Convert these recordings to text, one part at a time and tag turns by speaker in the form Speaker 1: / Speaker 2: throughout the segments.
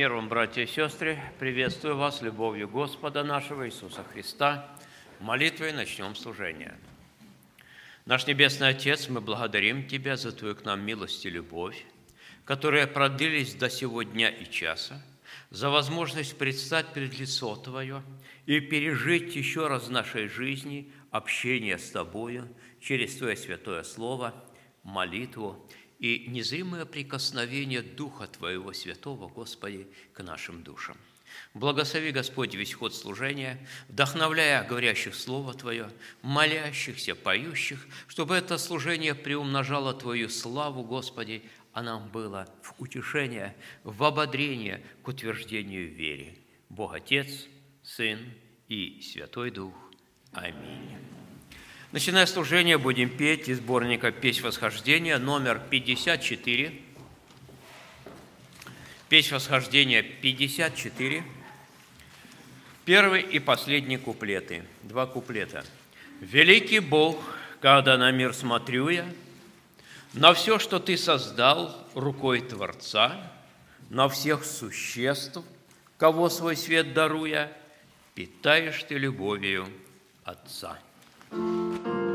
Speaker 1: Мир вам, братья и сестры! Приветствую вас любовью Господа нашего Иисуса Христа. Молитвой начнем служение. Наш Небесный Отец, мы благодарим Тебя за Твою к нам милость и любовь, которые продлились до сего дня и часа, за возможность предстать перед лицо Твое и пережить еще раз в нашей жизни общение с Тобою через Твое святое Слово, молитву и незримое прикосновение Духа Твоего Святого, Господи, к нашим душам. Благослови, Господь, весь ход служения, вдохновляя говорящих Слово Твое, молящихся, поющих, чтобы это служение приумножало Твою славу, Господи, а нам было в утешение, в ободрение к утверждению в вере. Бог Отец, Сын и Святой Дух. Аминь. Начиная служение, будем петь из сборника «Песнь восхождения» номер 54. Песнь восхождения 54. Первый и последний куплеты. Два куплета. «Великий Бог, когда на мир смотрю я, на все, что Ты создал рукой Творца, на всех существ, кого свой свет даруя, питаешь Ты любовью Отца».
Speaker 2: Нас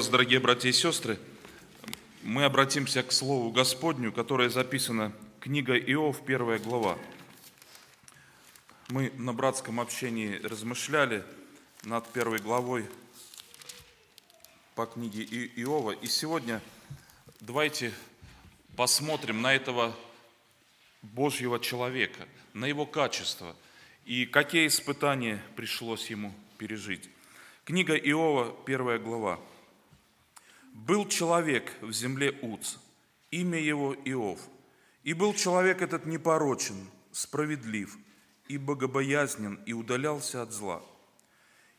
Speaker 2: вас, дорогие братья и сестры. Мы обратимся к Слову Господню, которое записано книга Иов, первая глава. Мы на братском общении размышляли над первой главой по книге Иова. И сегодня давайте посмотрим на этого Божьего человека, на его качество и какие испытания пришлось ему пережить. Книга Иова, первая глава. «Был человек в земле Уц, имя его Иов, и был человек этот непорочен, справедлив и богобоязнен, и удалялся от зла.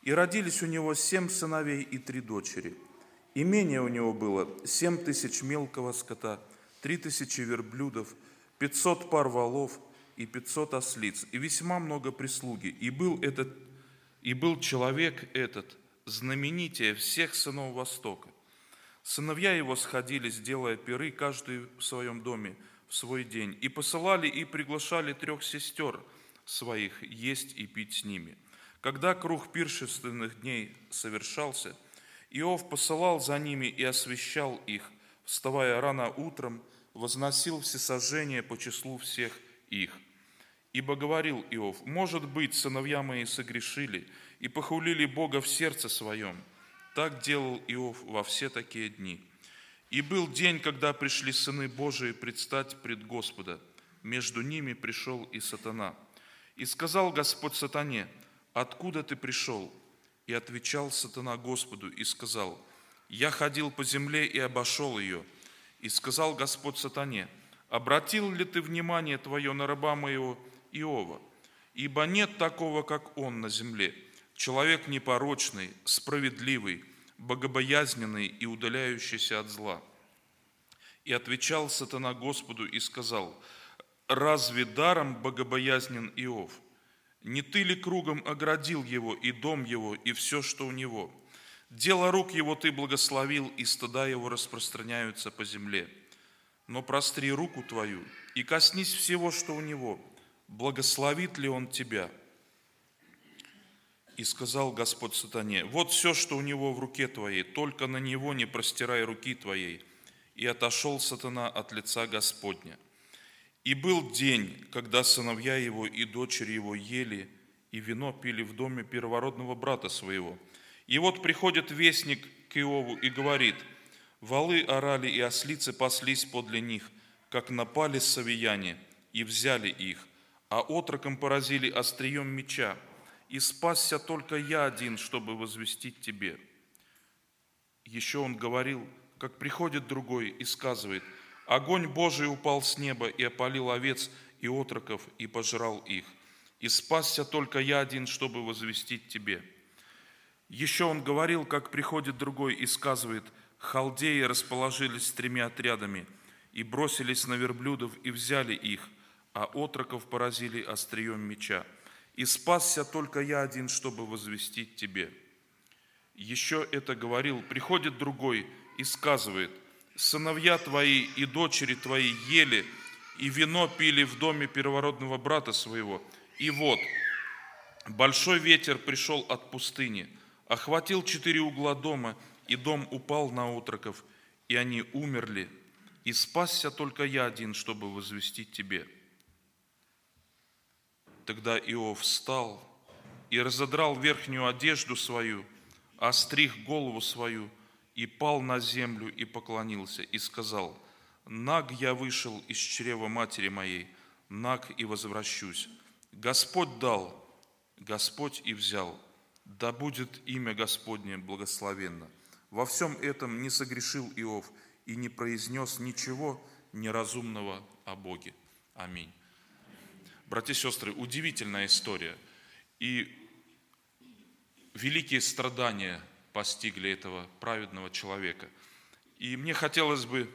Speaker 2: И родились у него семь сыновей и три дочери. Имение у него было семь тысяч мелкого скота, три тысячи верблюдов, пятьсот пар валов и пятьсот ослиц, и весьма много прислуги. И был, этот, и был человек этот знаменитее всех сынов Востока. Сыновья его сходились, делая пиры, каждый в своем доме, в свой день, и посылали и приглашали трех сестер своих есть и пить с ними. Когда круг пиршественных дней совершался, Иов посылал за ними и освещал их, вставая рано утром, возносил всесожжение по числу всех их. Ибо говорил Иов, может быть, сыновья мои согрешили, и похулили Бога в сердце своем. Так делал Иов во все такие дни. И был день, когда пришли сыны Божии предстать пред Господа. Между ними пришел и сатана. И сказал Господь сатане, откуда ты пришел? И отвечал сатана Господу и сказал, я ходил по земле и обошел ее. И сказал Господь сатане, обратил ли ты внимание твое на раба моего Иова? Ибо нет такого, как он на земле, человек непорочный, справедливый, богобоязненный и удаляющийся от зла. И отвечал сатана Господу и сказал, разве даром богобоязнен Иов? Не ты ли кругом оградил его и дом его, и все, что у него? Дело рук его ты благословил, и стыда его распространяются по земле. Но простри руку твою и коснись всего, что у него. Благословит ли он тебя – и сказал Господь сатане, вот все, что у него в руке твоей, только на него не простирай руки твоей. И отошел сатана от лица Господня. И был день, когда сыновья его и дочери его ели и вино пили в доме первородного брата своего. И вот приходит вестник к Иову и говорит, валы орали и ослицы паслись подле них, как напали савияне, и взяли их, а отроком поразили острием меча, и спасся только я один, чтобы возвестить тебе. Еще он говорил, как приходит другой и сказывает, огонь Божий упал с неба и опалил овец и отроков и пожрал их. И спасся только я один, чтобы возвестить тебе. Еще он говорил, как приходит другой и сказывает, халдеи расположились тремя отрядами и бросились на верблюдов и взяли их, а отроков поразили острием меча и спасся только я один, чтобы возвестить тебе. Еще это говорил, приходит другой и сказывает, сыновья твои и дочери твои ели и вино пили в доме первородного брата своего. И вот, большой ветер пришел от пустыни, охватил четыре угла дома, и дом упал на отроков, и они умерли, и спасся только я один, чтобы возвестить тебе». Тогда Иов встал и разодрал верхнюю одежду свою, остриг голову свою и пал на землю и поклонился и сказал, «Наг я вышел из чрева матери моей, наг и возвращусь. Господь дал, Господь и взял, да будет имя Господне благословенно». Во всем этом не согрешил Иов и не произнес ничего неразумного о Боге. Аминь. Братья и сестры, удивительная история. И великие страдания постигли этого праведного человека. И мне хотелось бы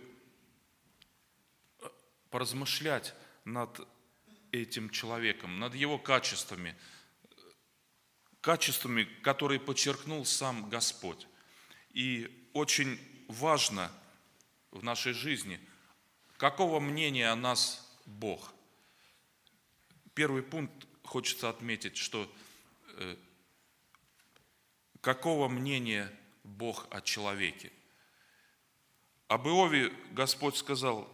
Speaker 2: поразмышлять над этим человеком, над его качествами, качествами, которые подчеркнул сам Господь. И очень важно в нашей жизни, какого мнения о нас Бог – Первый пункт хочется отметить, что э, какого мнения Бог о человеке. Об Иове Господь сказал,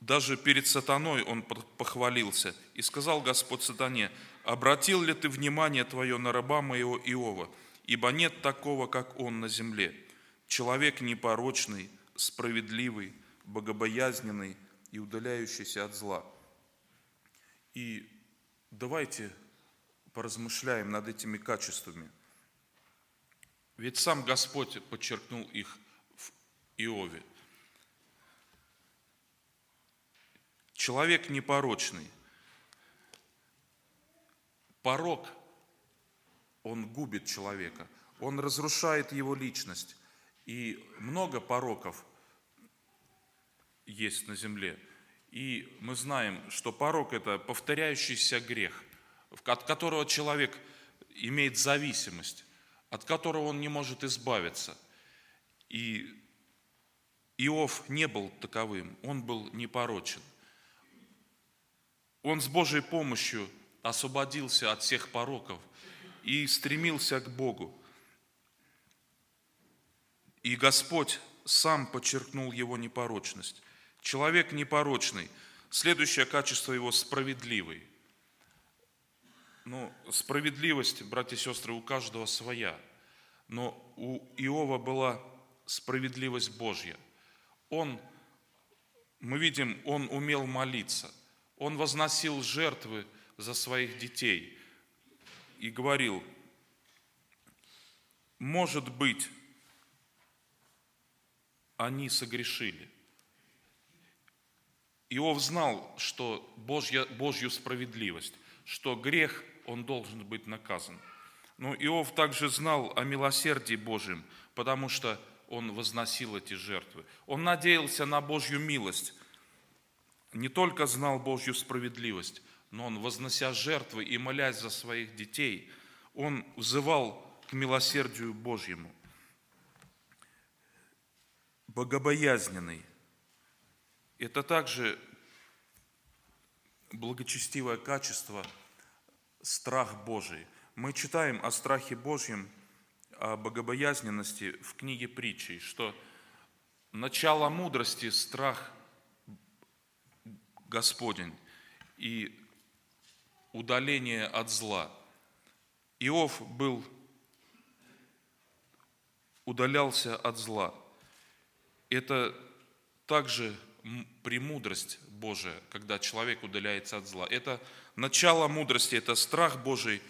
Speaker 2: даже перед сатаной он похвалился. И сказал Господь сатане, обратил ли ты внимание твое на раба моего Иова, ибо нет такого, как он на земле. Человек непорочный, справедливый, богобоязненный и удаляющийся от зла. И давайте поразмышляем над этими качествами. Ведь сам Господь подчеркнул их в Иове. Человек непорочный. Порок, он губит человека, он разрушает его личность. И много пороков есть на земле. И мы знаем, что порок – это повторяющийся грех, от которого человек имеет зависимость, от которого он не может избавиться. И Иов не был таковым, он был непорочен. Он с Божьей помощью освободился от всех пороков и стремился к Богу. И Господь сам подчеркнул его непорочность. Человек непорочный. Следующее качество его справедливый. Ну, справедливость, братья и сестры, у каждого своя. Но у Иова была справедливость Божья. Он, мы видим, он умел молиться – он возносил жертвы за своих детей и говорил, может быть, они согрешили. Иов знал, что Божья, Божью справедливость, что грех, он должен быть наказан. Но Иов также знал о милосердии Божьем, потому что он возносил эти жертвы. Он надеялся на Божью милость, не только знал Божью справедливость, но он, вознося жертвы и молясь за своих детей, он взывал к милосердию Божьему. Богобоязненный – это также благочестивое качество, страх Божий. Мы читаем о страхе Божьем, о богобоязненности в книге притчей, что начало мудрости – страх Господень и удаление от зла. Иов был, удалялся от зла. Это также премудрость Божия, когда человек удаляется от зла. Это начало мудрости, это страх Божий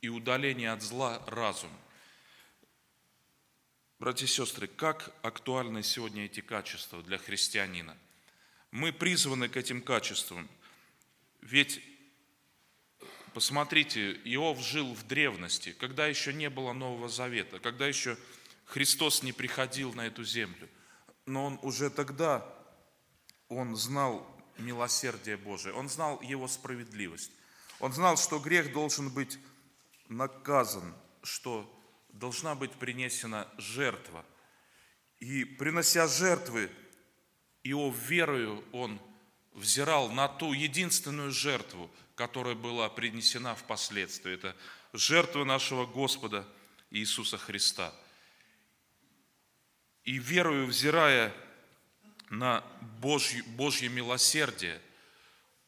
Speaker 2: и удаление от зла разум. Братья и сестры, как актуальны сегодня эти качества для христианина – мы призваны к этим качествам. Ведь, посмотрите, Иов жил в древности, когда еще не было Нового Завета, когда еще Христос не приходил на эту землю. Но он уже тогда, он знал милосердие Божие, он знал его справедливость. Он знал, что грех должен быть наказан, что должна быть принесена жертва. И принося жертвы, Иов верою, он взирал на ту единственную жертву, которая была принесена впоследствии. Это жертва нашего Господа Иисуса Христа. И верою, взирая на Божье, Божье милосердие,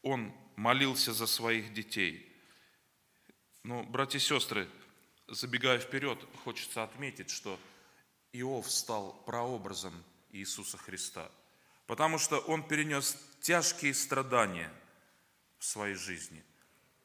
Speaker 2: он молился за своих детей. Но, братья и сестры, забегая вперед, хочется отметить, что Иов стал прообразом Иисуса Христа – потому что он перенес тяжкие страдания в своей жизни.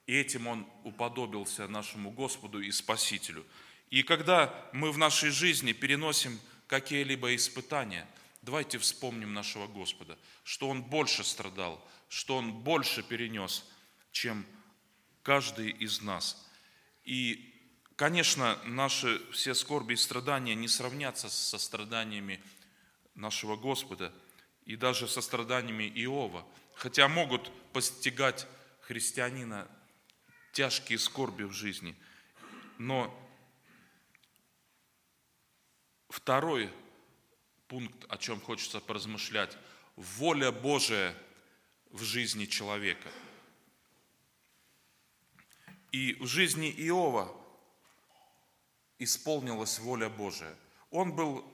Speaker 2: И этим он уподобился нашему Господу и Спасителю. И когда мы в нашей жизни переносим какие-либо испытания, давайте вспомним нашего Господа, что Он больше страдал, что Он больше перенес, чем каждый из нас. И, конечно, наши все скорби и страдания не сравнятся со страданиями нашего Господа – и даже со страданиями Иова, хотя могут постигать христианина тяжкие скорби в жизни. Но второй пункт, о чем хочется поразмышлять, воля Божия в жизни человека. И в жизни Иова исполнилась воля Божия. Он был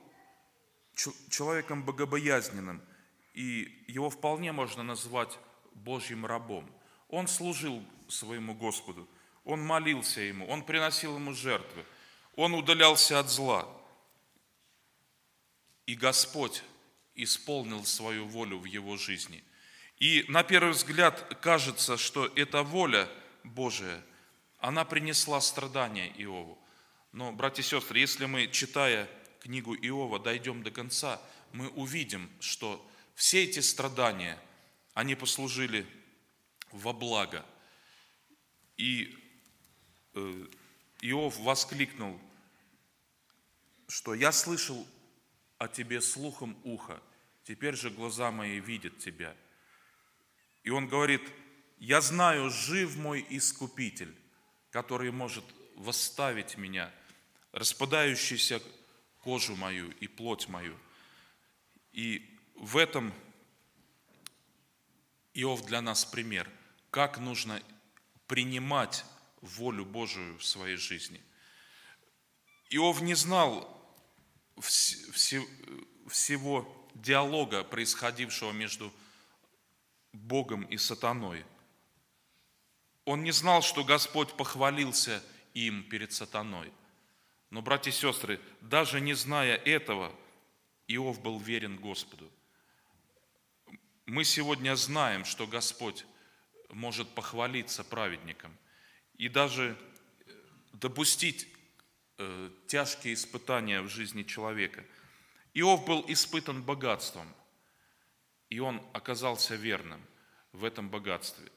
Speaker 2: человеком богобоязненным, и его вполне можно назвать Божьим рабом. Он служил своему Господу, он молился ему, он приносил ему жертвы, он удалялся от зла. И Господь исполнил свою волю в его жизни. И на первый взгляд кажется, что эта воля Божия, она принесла страдания Иову. Но, братья и сестры, если мы, читая книгу Иова, дойдем до конца, мы увидим, что все эти страдания, они послужили во благо. И э, Иов воскликнул, что «Я слышал о тебе слухом уха, теперь же глаза мои видят тебя». И он говорит, «Я знаю, жив мой Искупитель, который может восставить меня, распадающийся кожу мою и плоть мою». И в этом Иов для нас пример, как нужно принимать волю Божию в своей жизни. Иов не знал всего диалога, происходившего между Богом и сатаной. Он не знал, что Господь похвалился им перед сатаной. Но, братья и сестры, даже не зная этого, Иов был верен Господу. Мы сегодня знаем, что Господь может похвалиться праведникам и даже допустить э, тяжкие испытания в жизни человека. Иов был испытан богатством, и он оказался верным в этом богатстве.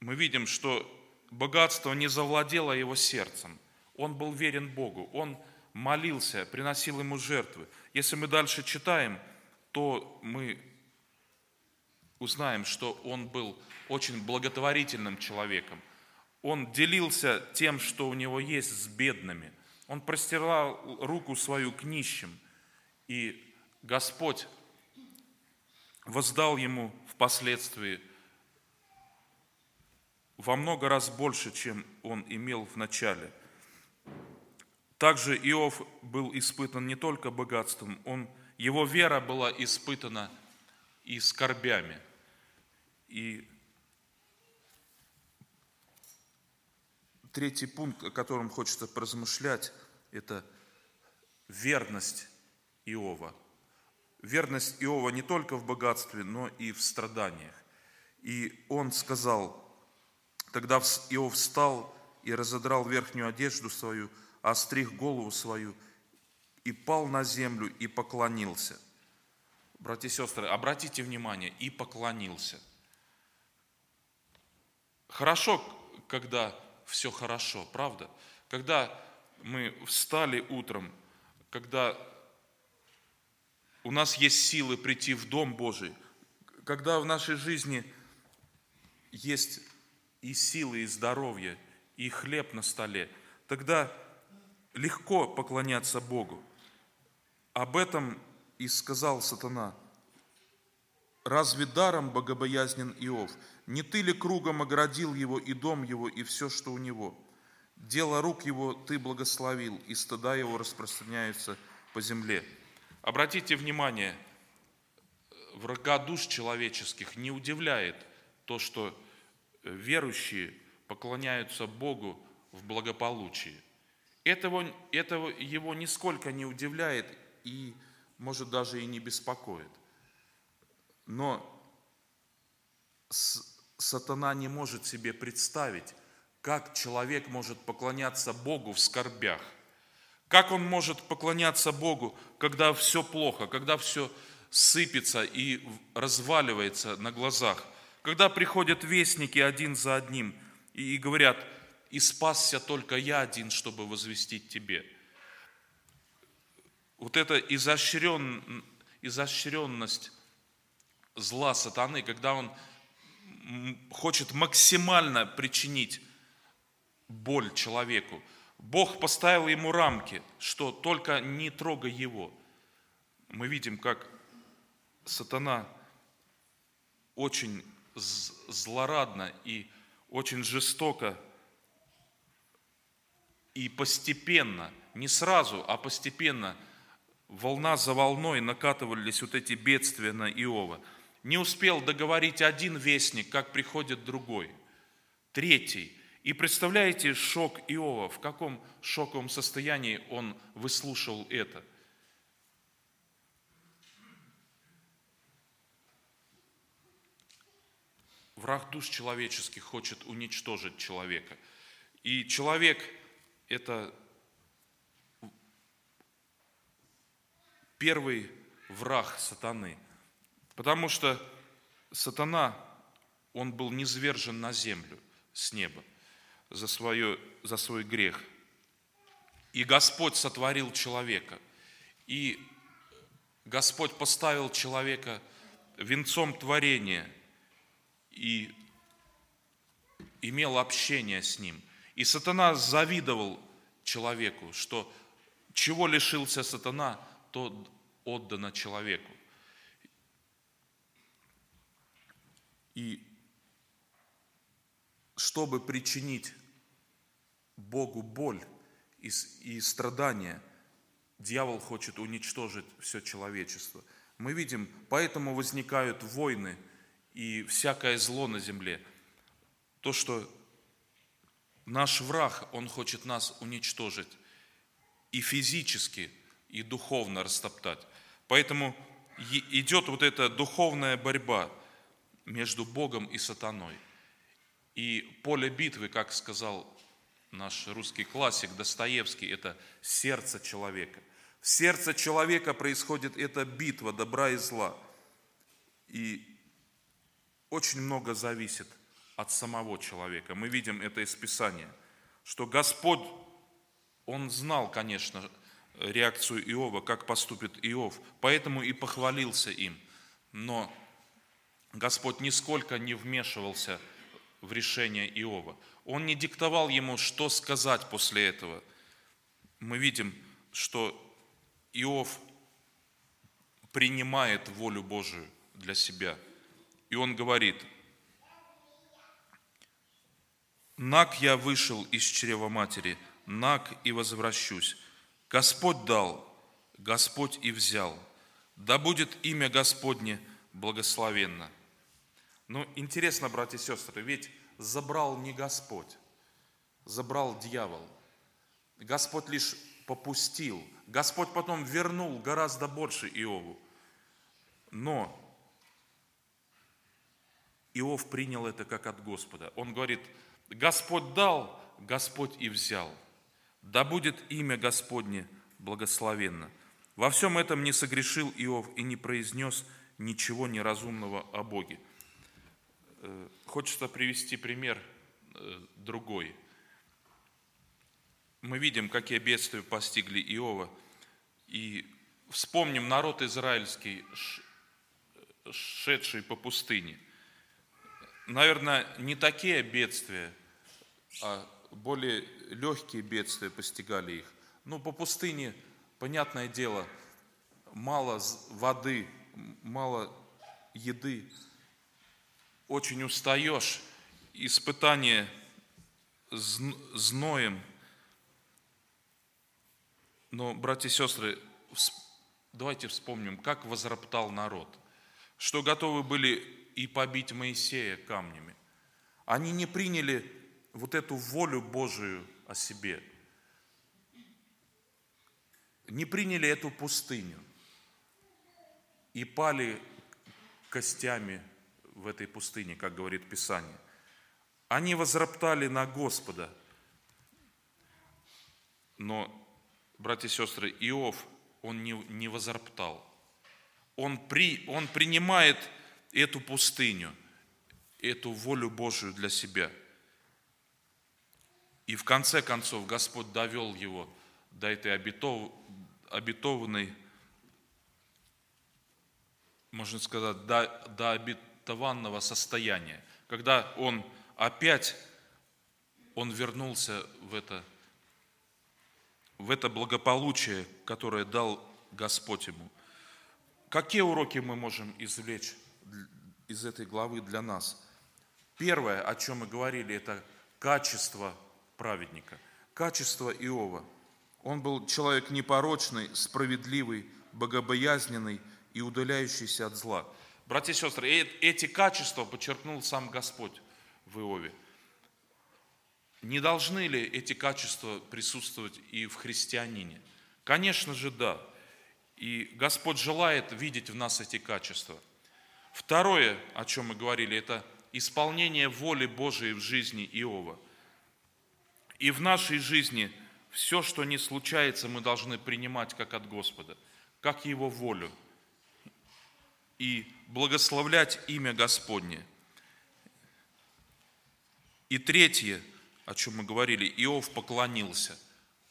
Speaker 2: Мы видим, что богатство не завладело его сердцем. Он был верен Богу, он молился, приносил ему жертвы. Если мы дальше читаем, то мы узнаем, что он был очень благотворительным человеком. Он делился тем, что у него есть, с бедными. Он простирал руку свою к нищим. И Господь воздал ему впоследствии во много раз больше, чем он имел в начале. Также Иов был испытан не только богатством, он, его вера была испытана и скорбями. И третий пункт, о котором хочется поразмышлять, это верность Иова. Верность Иова не только в богатстве, но и в страданиях. И он сказал, тогда Иов встал и разодрал верхнюю одежду свою, остриг голову свою, и пал на землю и поклонился. Братья и сестры, обратите внимание, и поклонился. Хорошо, когда все хорошо, правда? Когда мы встали утром, когда у нас есть силы прийти в Дом Божий, когда в нашей жизни есть и силы, и здоровье, и хлеб на столе, тогда легко поклоняться Богу. Об этом и сказал сатана. Разве даром богобоязнен Иов? Не ты ли кругом оградил его и дом его, и все, что у него? Дело рук его ты благословил, и стыда его распространяются по земле. Обратите внимание, врага душ человеческих не удивляет то, что верующие поклоняются Богу в благополучии. Этого, этого его нисколько не удивляет и, может, даже и не беспокоит. Но сатана не может себе представить, как человек может поклоняться Богу в скорбях. Как он может поклоняться Богу, когда все плохо, когда все сыпется и разваливается на глазах. Когда приходят вестники один за одним и говорят, и спасся только я один, чтобы возвестить тебе. Вот эта изощрен, изощренность зла сатаны, когда он хочет максимально причинить боль человеку. Бог поставил ему рамки, что только не трогай его. Мы видим, как сатана очень злорадно и очень жестоко И постепенно, не сразу, а постепенно, волна за волной накатывались вот эти бедствия на Иова. Не успел договорить один вестник, как приходит другой, третий. И представляете шок Иова, в каком шоковом состоянии он выслушал это – Враг душ человеческих хочет уничтожить человека. И человек – это первый враг сатаны. Потому что сатана, он был низвержен на землю с неба за, свое, за свой грех. И Господь сотворил человека. И Господь поставил человека венцом творения – и имел общение с ним. И сатана завидовал человеку, что чего лишился сатана, то отдано человеку. И чтобы причинить Богу боль и, и страдания, дьявол хочет уничтожить все человечество. Мы видим, поэтому возникают войны – и всякое зло на земле. То, что наш враг, он хочет нас уничтожить и физически, и духовно растоптать. Поэтому идет вот эта духовная борьба между Богом и сатаной. И поле битвы, как сказал наш русский классик Достоевский, это сердце человека. В сердце человека происходит эта битва добра и зла. И очень много зависит от самого человека. Мы видим это из Писания, что Господь, Он знал, конечно, реакцию Иова, как поступит Иов, поэтому и похвалился им. Но Господь нисколько не вмешивался в решение Иова. Он не диктовал ему, что сказать после этого. Мы видим, что Иов принимает волю Божию для себя – и он говорит, «Наг я вышел из чрева матери, наг и возвращусь. Господь дал, Господь и взял. Да будет имя Господне благословенно». Ну, интересно, братья и сестры, ведь забрал не Господь, забрал дьявол. Господь лишь попустил. Господь потом вернул гораздо больше Иову. Но Иов принял это как от Господа. Он говорит, Господь дал, Господь и взял. Да будет имя Господне благословенно. Во всем этом не согрешил Иов и не произнес ничего неразумного о Боге. Э, хочется привести пример э, другой. Мы видим, какие бедствия постигли Иова. И вспомним народ израильский, шедший по пустыне – наверное, не такие бедствия, а более легкие бедствия постигали их. Ну, по пустыне, понятное дело, мало воды, мало еды, очень устаешь, испытание зноем. Но, братья и сестры, давайте вспомним, как возроптал народ, что готовы были и побить Моисея камнями. Они не приняли вот эту волю Божию о себе. Не приняли эту пустыню и пали костями в этой пустыне, как говорит Писание. Они возроптали на Господа. Но, братья и сестры, Иов, он не, не возроптал. Он, при, он принимает эту пустыню, эту волю Божию для себя. И в конце концов Господь довел его до этой обетов, обетованной, можно сказать, до, до обетованного состояния, когда он опять, он вернулся в это, в это благополучие, которое дал Господь ему. Какие уроки мы можем извлечь из этой главы для нас. Первое, о чем мы говорили, это качество праведника. качество Иова. Он был человек непорочный, справедливый, богобоязненный и удаляющийся от зла. Братья и сестры, э- эти качества подчеркнул сам Господь в Иове. Не должны ли эти качества присутствовать и в христианине? Конечно же, да. И Господь желает видеть в нас эти качества. Второе, о чем мы говорили, это исполнение воли Божией в жизни Иова. И в нашей жизни все, что не случается, мы должны принимать как от Господа, как Его волю. И благословлять имя Господне. И третье, о чем мы говорили, Иов поклонился.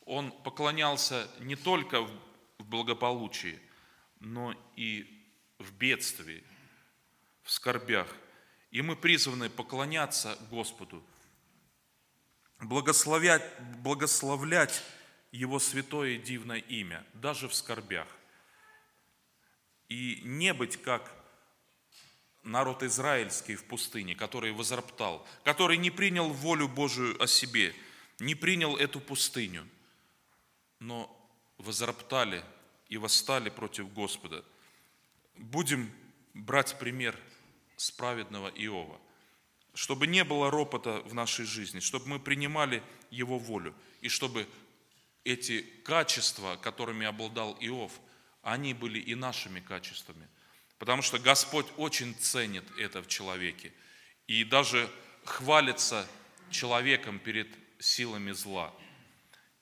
Speaker 2: Он поклонялся не только в благополучии, но и в бедствии, в скорбях. И мы призваны поклоняться Господу, благословлять, благословлять Его святое и дивное имя, даже в скорбях. И не быть как народ израильский в пустыне, который возроптал, который не принял волю Божию о себе, не принял эту пустыню, но возроптали и восстали против Господа. Будем брать пример с праведного Иова, чтобы не было ропота в нашей жизни, чтобы мы принимали Его волю, и чтобы эти качества, которыми обладал Иов, они были и нашими качествами. Потому что Господь очень ценит это в человеке. И даже хвалится человеком перед силами зла.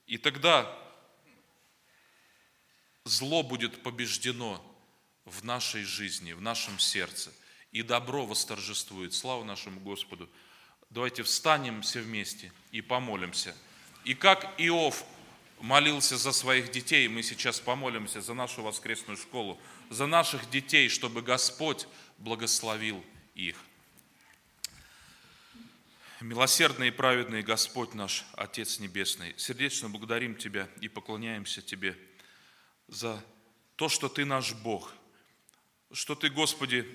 Speaker 2: И тогда зло будет побеждено в нашей жизни, в нашем сердце, и добро восторжествует. Слава нашему Господу. Давайте встанем все вместе и помолимся. И как Иов молился за своих детей, мы сейчас помолимся за нашу воскресную школу, за наших детей, чтобы Господь благословил их. Милосердный и праведный Господь наш, Отец Небесный, сердечно благодарим Тебя и поклоняемся Тебе за то, что Ты наш Бог, что Ты, Господи,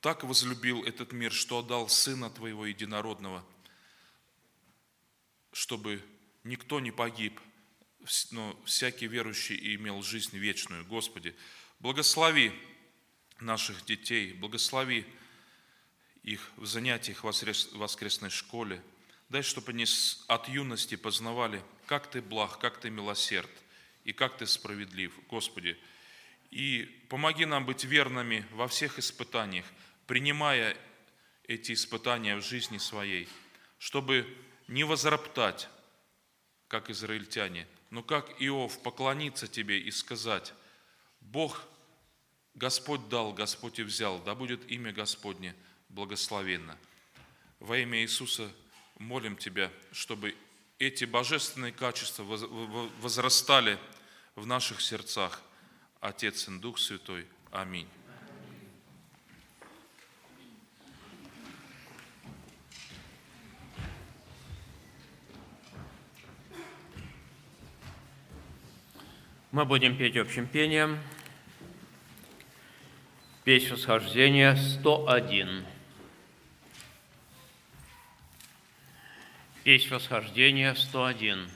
Speaker 2: так возлюбил этот мир, что отдал Сына Твоего Единородного, чтобы никто не погиб, но всякий верующий имел жизнь вечную. Господи, благослови наших детей, благослови их в занятиях в воскресной школе. Дай, чтобы они от юности познавали, как Ты благ, как Ты милосерд и как Ты справедлив, Господи. И помоги нам быть верными во всех испытаниях, принимая эти испытания в жизни своей, чтобы не возроптать, как израильтяне, но как Иов поклониться Тебе и сказать, Бог, Господь дал, Господь и взял, да будет имя Господне благословенно. Во имя Иисуса молим Тебя, чтобы эти божественные качества возрастали в наших сердцах. Отец и Дух Святой. Аминь.
Speaker 1: Мы будем петь общим пением. Песнь восхождения 101. Песнь восхождения 101.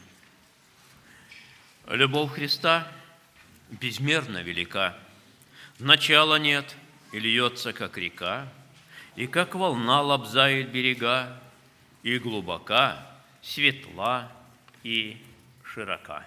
Speaker 1: Любовь Христа безмерно велика, Начала нет и льется, как река, И как волна лобзает берега, И глубока, светла и широка.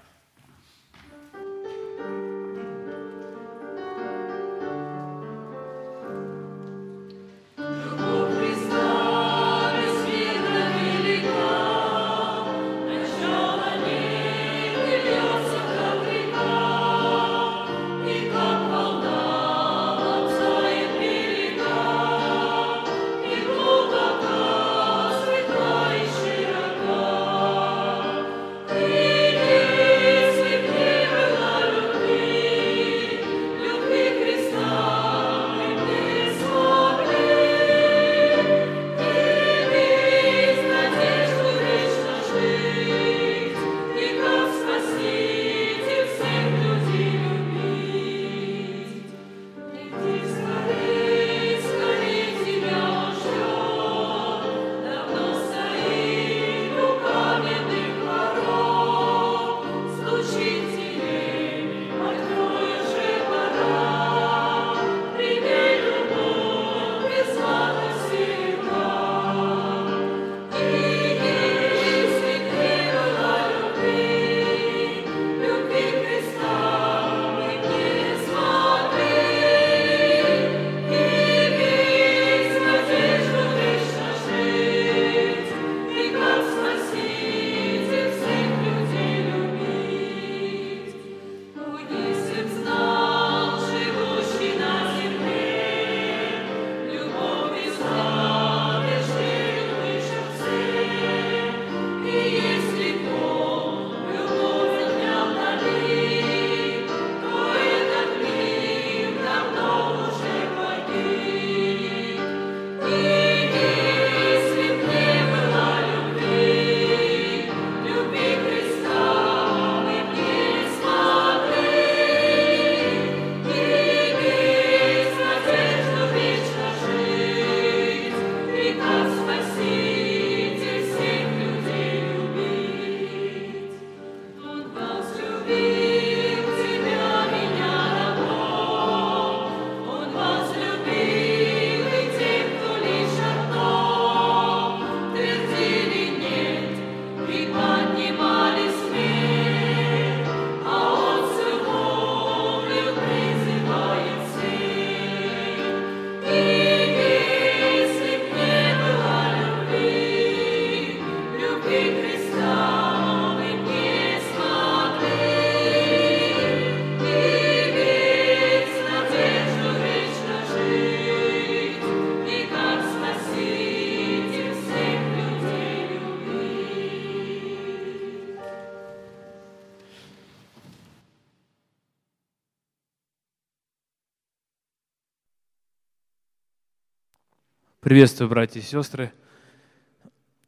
Speaker 3: Приветствую, братья и сестры.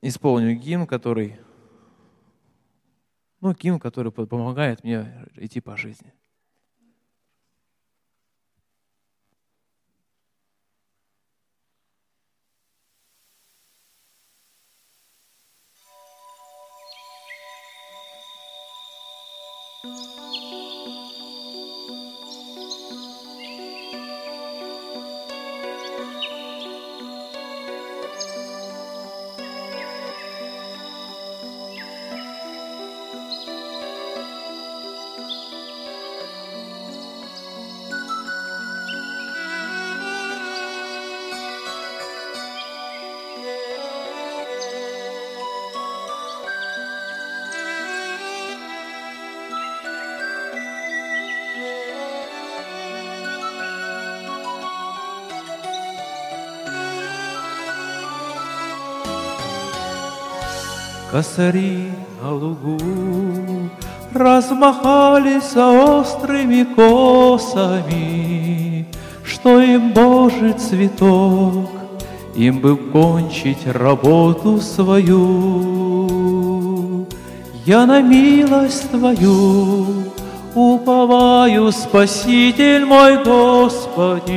Speaker 3: Исполню гимн, который, ну, гимн, который помогает мне идти по жизни. Косари на лугу размахались острыми косами, Что им Божий цветок, им бы кончить работу свою. Я на милость Твою уповаю, Спаситель мой Господи,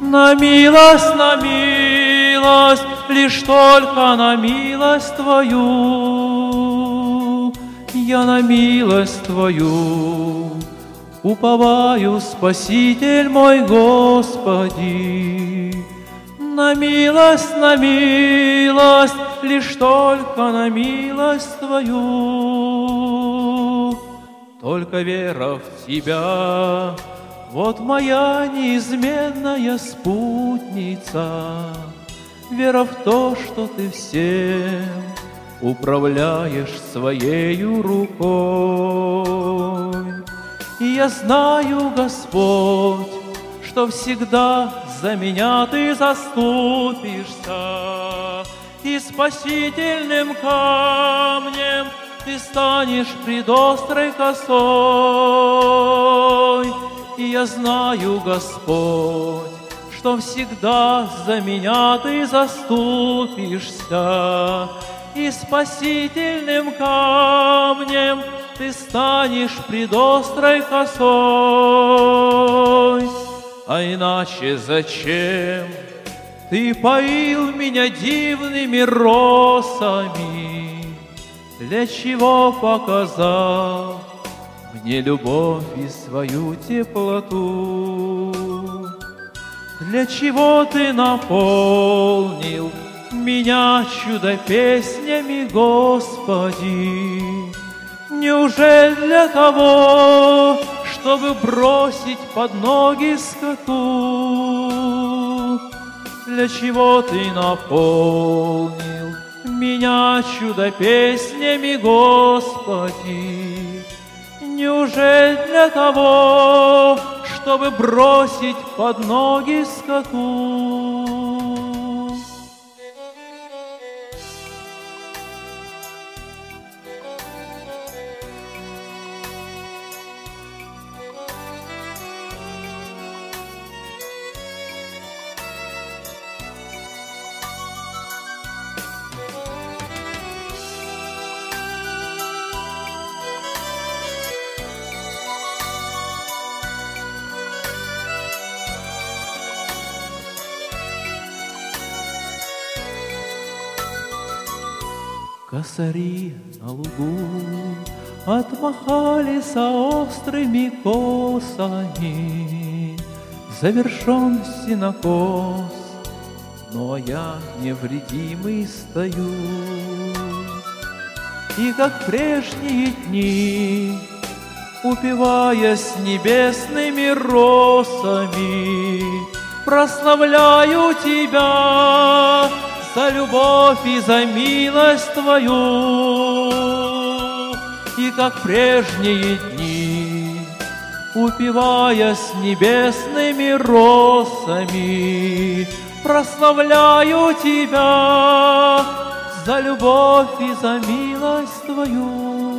Speaker 3: на милость, на милость, лишь только на милость Твою. Я на милость Твою уповаю, Спаситель мой Господи. На милость, на милость, лишь только на милость Твою. Только вера в Тебя, вот моя неизменная спутница, Вера в то, что Ты всем управляешь своею рукой. И я знаю, Господь, что всегда за меня Ты заступишься, И спасительным камнем Ты станешь пред острой косой. И я знаю, Господь, что всегда за меня Ты заступишься, и спасительным камнем Ты станешь пред острой косой. А иначе зачем Ты поил меня дивными росами, Для чего показал мне любовь и свою теплоту. Для чего ты наполнил меня чудо-песнями, Господи? Неужели для того, чтобы бросить под ноги скоту? Для чего ты наполнил меня чудо-песнями, Господи? Неужели для того, чтобы бросить под ноги скоту? Косари на лугу Отмахались острыми косами, Завершен синокос, Но я невредимый стою. И как прежние дни, Упиваясь небесными росами, Прославляю Тебя, за любовь и за милость Твою. И как прежние дни, упивая с небесными росами, прославляю Тебя за любовь и за милость Твою.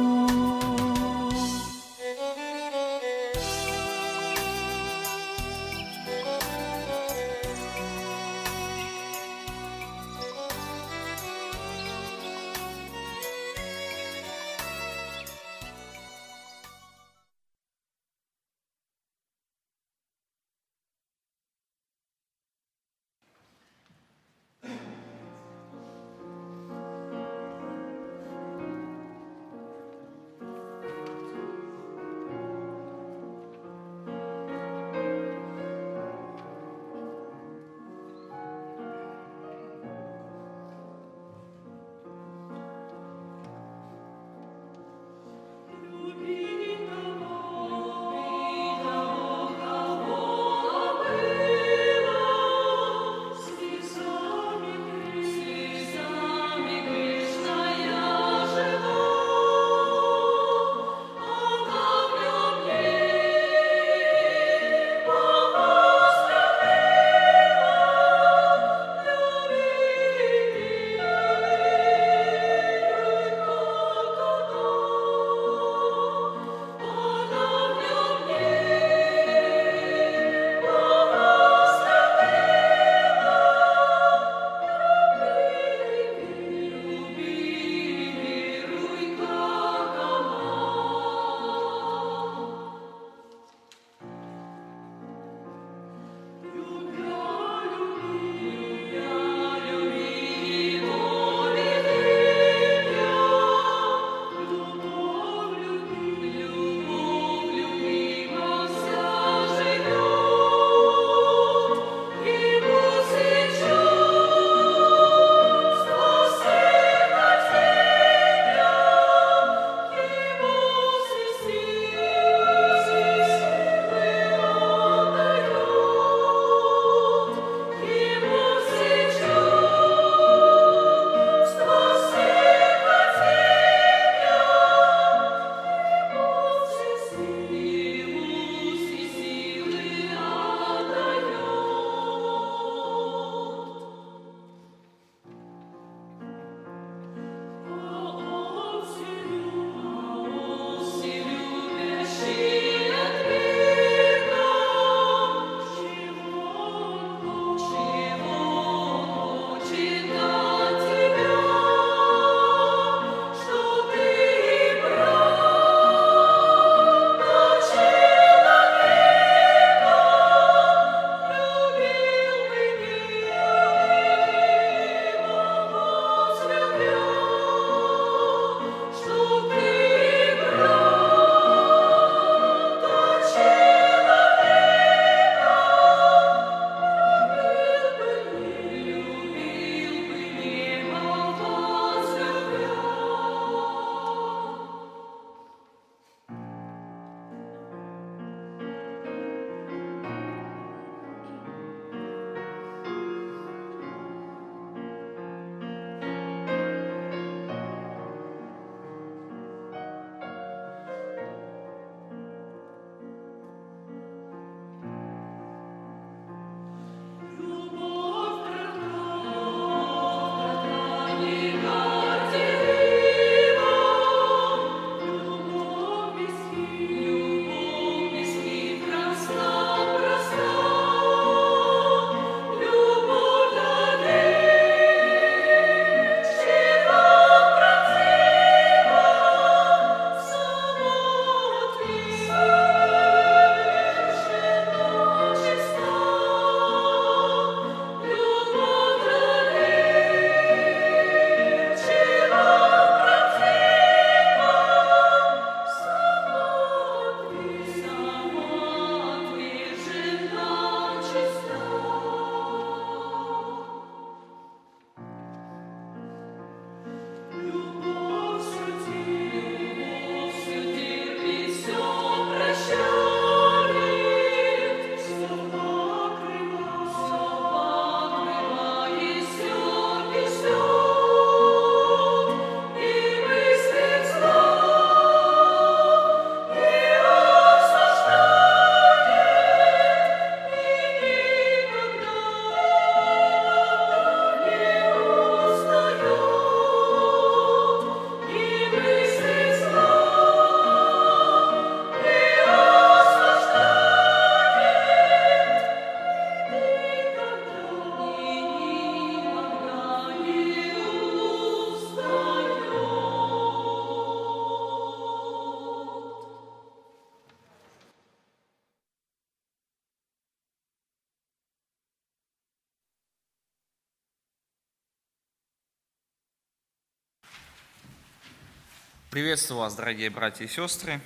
Speaker 4: Приветствую вас, дорогие братья и сестры.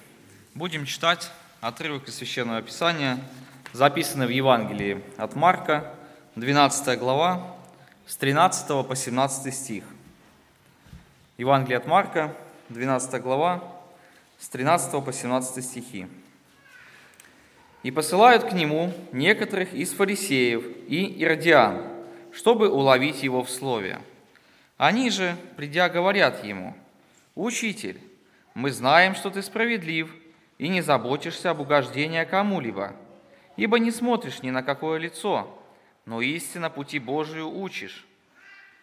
Speaker 4: Будем читать отрывок из Священного Писания, записанный в Евангелии от Марка, 12 глава, с 13 по 17 стих. Евангелие от Марка, 12 глава, с 13 по 17 стихи. «И посылают к нему некоторых из фарисеев и иродиан, чтобы уловить его в слове. Они же, придя, говорят ему, «Учитель, мы знаем, что ты справедлив и не заботишься об угождении кому-либо, ибо не смотришь ни на какое лицо, но истинно пути Божию учишь.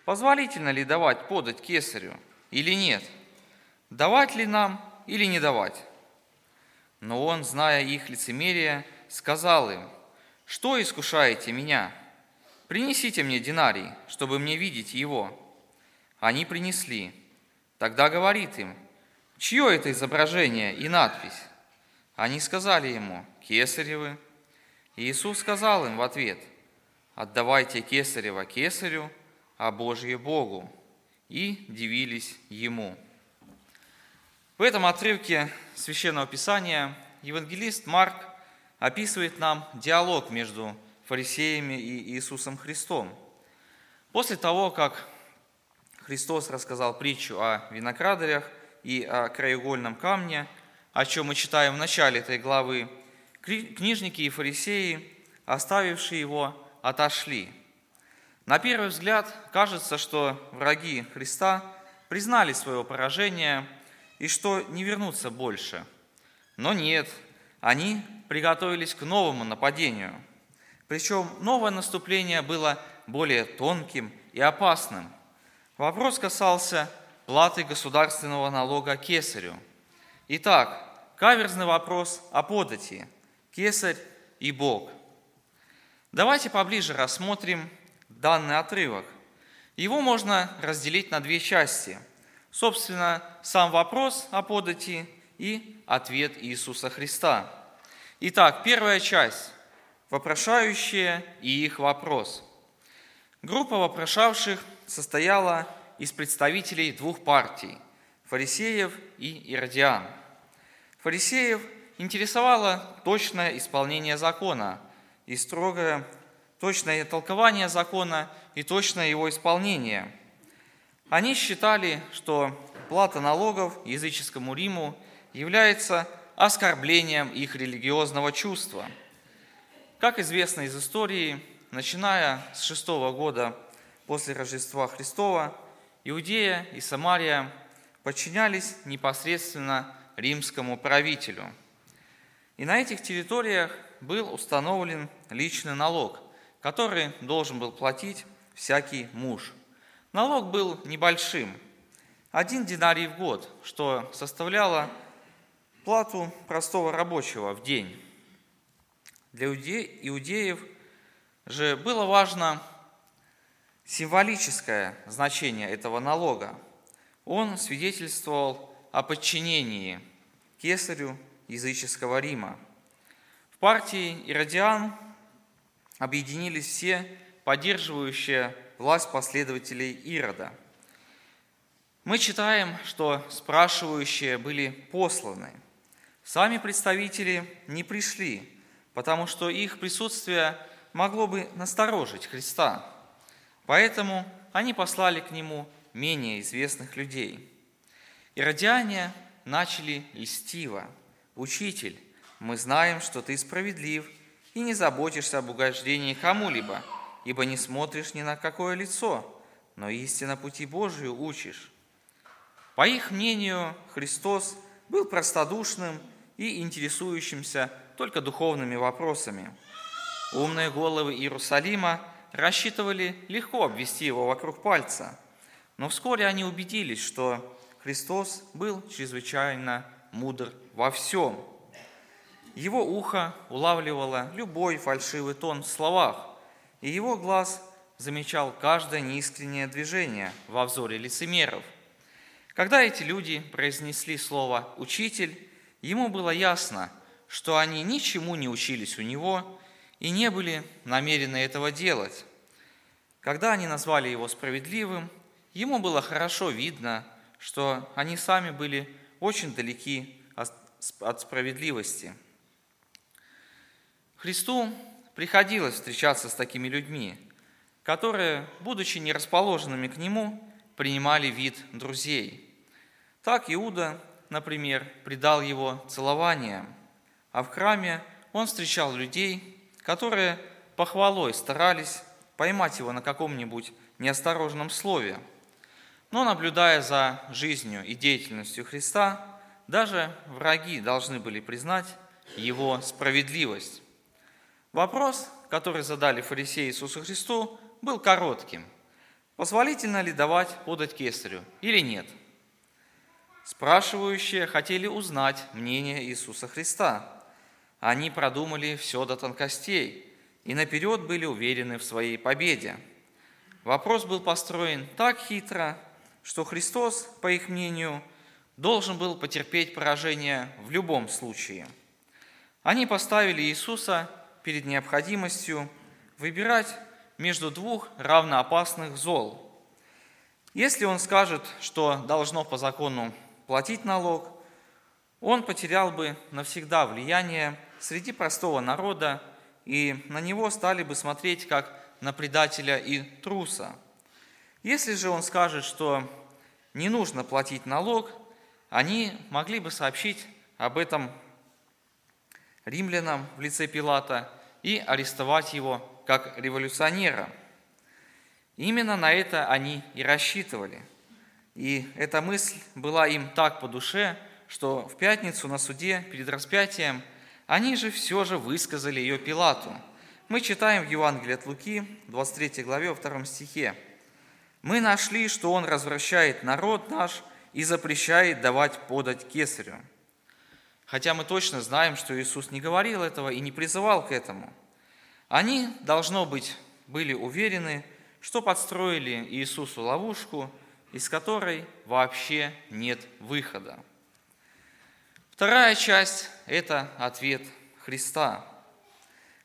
Speaker 4: Позволительно ли давать подать кесарю или нет? Давать ли нам или не давать? Но он, зная их лицемерие, сказал им, что искушаете меня? Принесите мне динарий, чтобы мне видеть его. Они принесли. Тогда говорит им, чье это изображение и надпись? Они сказали ему, кесаревы. Иисус сказал им в ответ – отдавайте кесарева кесарю, а Божье Богу, и дивились Ему. В этом отрывке Священного Писания евангелист Марк описывает нам диалог между фарисеями и Иисусом Христом. После того, как Христос рассказал притчу о виноградарях и о краеугольном камне, о чем мы читаем в начале этой главы, книжники и фарисеи, оставившие его, отошли. На первый взгляд кажется, что враги Христа признали свое поражение и что не вернутся больше. Но нет, они приготовились к новому нападению. Причем новое наступление было более тонким и опасным. Вопрос касался платы государственного налога кесарю. Итак, каверзный вопрос о подати – кесарь и Бог – Давайте поближе рассмотрим данный отрывок. Его можно разделить на две части. Собственно, сам вопрос о подати и ответ Иисуса Христа. Итак, первая часть – вопрошающие и их вопрос. Группа вопрошавших состояла из представителей двух партий – фарисеев и иродиан. Фарисеев интересовало точное исполнение закона – и строгое, точное толкование закона и точное его исполнение. Они считали, что плата налогов языческому Риму является оскорблением их религиозного чувства. Как известно из истории, начиная с шестого года после Рождества Христова, Иудея и Самария подчинялись непосредственно римскому правителю. И на этих территориях был установлен личный налог, который должен был платить всякий муж. Налог был небольшим, один динарий в год, что составляло плату простого рабочего в день. Для иудеев же было важно символическое значение этого налога. Он свидетельствовал о подчинении кесарю языческого Рима – партии Иродиан объединились все поддерживающие власть последователей Ирода. Мы читаем, что спрашивающие были посланы. Сами представители не пришли, потому что их присутствие могло бы насторожить Христа. Поэтому они послали к нему менее известных людей. Иродиане начали льстиво. «Учитель, мы знаем, что ты справедлив и не заботишься об угождении кому-либо, ибо не смотришь ни на какое лицо, но истинно пути Божию учишь. По их мнению, Христос был простодушным и интересующимся только духовными вопросами. Умные головы Иерусалима рассчитывали легко обвести его вокруг пальца, но вскоре они убедились, что Христос был чрезвычайно мудр во всем – его ухо улавливало любой фальшивый тон в словах, и его глаз замечал каждое неискреннее движение во взоре лицемеров. Когда эти люди произнесли слово «учитель», ему было ясно, что они ничему не учились у него и не были намерены этого делать. Когда они назвали его справедливым, ему было хорошо видно, что они сами были очень далеки от справедливости. Христу приходилось встречаться с такими людьми, которые, будучи не расположенными к Нему, принимали вид друзей. Так Иуда, например, предал его целованием, а в храме он встречал людей, которые похвалой старались поймать его на каком-нибудь неосторожном слове. Но наблюдая за жизнью и деятельностью Христа, даже враги должны были признать его справедливость. Вопрос, который задали фарисеи Иисусу Христу, был коротким. Позволительно ли давать подать кесарю или нет? Спрашивающие хотели узнать мнение Иисуса Христа. Они продумали все до тонкостей и наперед были уверены в своей победе. Вопрос был построен так хитро, что Христос, по их мнению, должен был потерпеть поражение в любом случае. Они поставили Иисуса перед необходимостью выбирать между двух равноопасных зол. Если он скажет, что должно по закону платить налог, он потерял бы навсегда влияние среди простого народа, и на него стали бы смотреть как на предателя и труса. Если же он скажет, что не нужно платить налог, они могли бы сообщить об этом римлянам в лице Пилата и арестовать его как революционера. Именно на это они и рассчитывали. И эта мысль была им так по душе, что в пятницу на суде перед распятием они же все же высказали ее Пилату. Мы читаем в Евангелии от Луки, 23 главе, 2 стихе. «Мы нашли, что он развращает народ наш – и запрещает давать подать кесарю. Хотя мы точно знаем, что Иисус не говорил этого и не призывал к этому. Они, должно быть, были уверены, что подстроили Иисусу ловушку, из которой вообще нет выхода. Вторая часть – это ответ Христа.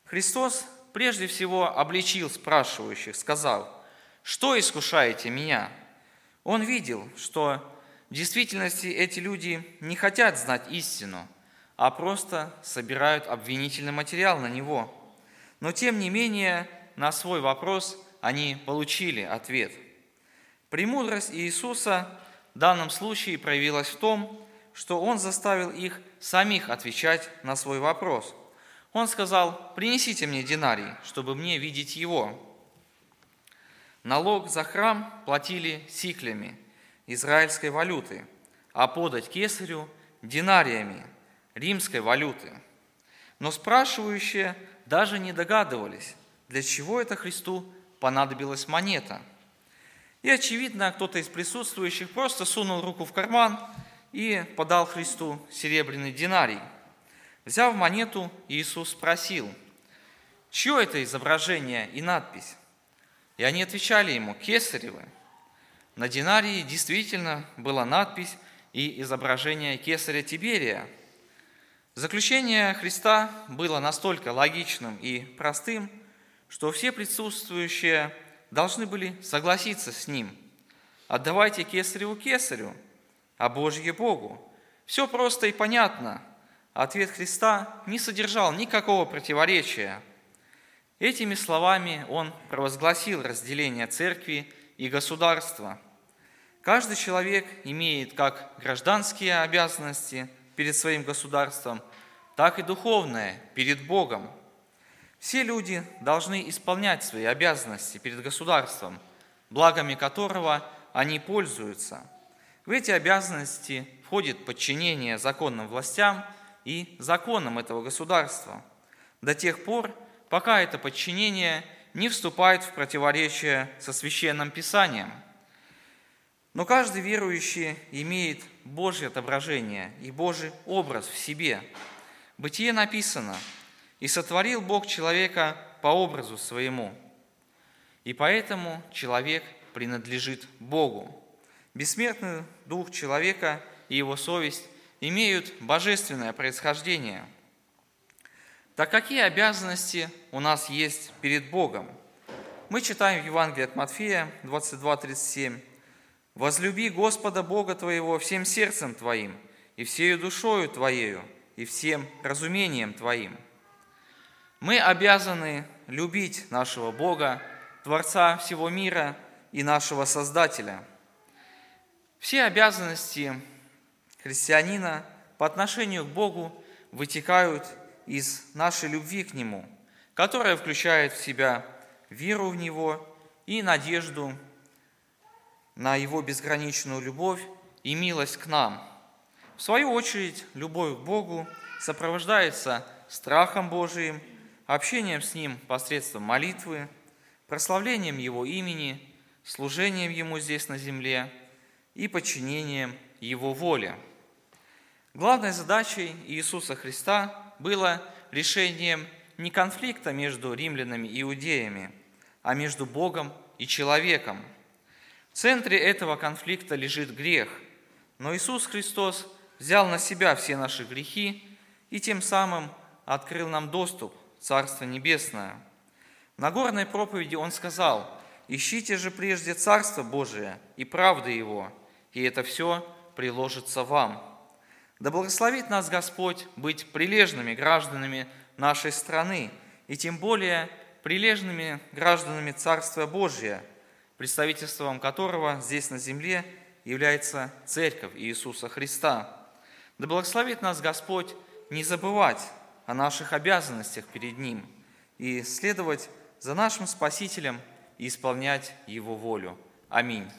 Speaker 4: Христос прежде всего обличил спрашивающих, сказал, «Что искушаете меня?» Он видел, что в действительности эти люди не хотят знать истину, а просто собирают обвинительный материал на него. Но тем не менее, на свой вопрос они получили ответ. Премудрость Иисуса в данном случае проявилась в том, что Он заставил их самих отвечать на свой вопрос. Он сказал, принесите мне динарий, чтобы мне видеть его. Налог за храм платили сиклями – израильской валюты, а подать кесарю динариями римской валюты. Но спрашивающие даже не догадывались, для чего это Христу понадобилась монета. И, очевидно, кто-то из присутствующих просто сунул руку в карман и подал Христу серебряный динарий. Взяв монету, Иисус спросил, чье это изображение и надпись? И они отвечали ему, кесаревы. На динарии действительно была надпись и изображение кесаря Тиберия. Заключение Христа было настолько логичным и простым, что все присутствующие должны были согласиться с ним. Отдавайте кесареву кесарю, а Божье Богу. Все просто и понятно. Ответ Христа не содержал никакого противоречия. Этими словами он провозгласил разделение церкви и государства – Каждый человек имеет как гражданские обязанности перед своим государством, так и духовные перед Богом. Все люди должны исполнять свои обязанности перед государством, благами которого они пользуются. В эти обязанности входит подчинение законным властям и законам этого государства до тех пор, пока это подчинение не вступает в противоречие со священным писанием – но каждый верующий имеет Божье отображение и Божий образ в себе. Бытие написано, «И сотворил Бог человека по образу своему». И поэтому человек принадлежит Богу. Бессмертный дух человека и его совесть имеют божественное происхождение. Так какие обязанности у нас есть перед Богом? Мы читаем в Евангелии от Матфея 22:37. Возлюби Господа Бога твоего всем сердцем твоим, и всею душою Твоею, и всем разумением Твоим. Мы обязаны любить нашего Бога, Творца всего мира и нашего Создателя. Все обязанности христианина по отношению к Богу вытекают из нашей любви к Нему, которая включает в себя веру в Него и надежду на Его безграничную любовь и милость к нам. В свою очередь, любовь к Богу сопровождается страхом Божиим, общением с Ним посредством молитвы, прославлением Его имени, служением Ему здесь на земле и подчинением Его воле. Главной задачей Иисуса Христа было решением не конфликта между римлянами и иудеями, а между Богом и человеком. В центре этого конфликта лежит грех, но Иисус Христос взял на себя все наши грехи и тем самым открыл нам доступ в Царство Небесное. В Нагорной проповеди Он сказал, «Ищите же прежде Царство Божие и правды Его, и это все приложится вам». Да благословит нас Господь быть прилежными гражданами нашей страны, и тем более прилежными гражданами Царства Божия, представительством которого здесь на земле является Церковь Иисуса Христа. Да благословит нас Господь не забывать о наших обязанностях перед Ним и следовать за нашим Спасителем и исполнять Его волю. Аминь.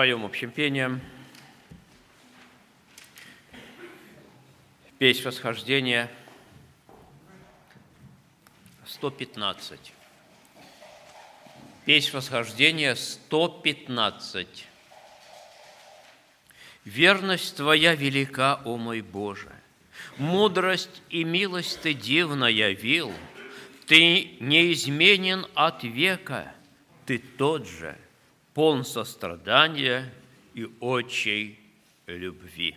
Speaker 1: Поем общим пением. Песнь восхождения 115. Песнь восхождения 115. Верность Твоя велика, о мой Боже, Мудрость и милость Ты дивно явил, Ты неизменен от века, Ты тот же, полн сострадания и очей любви.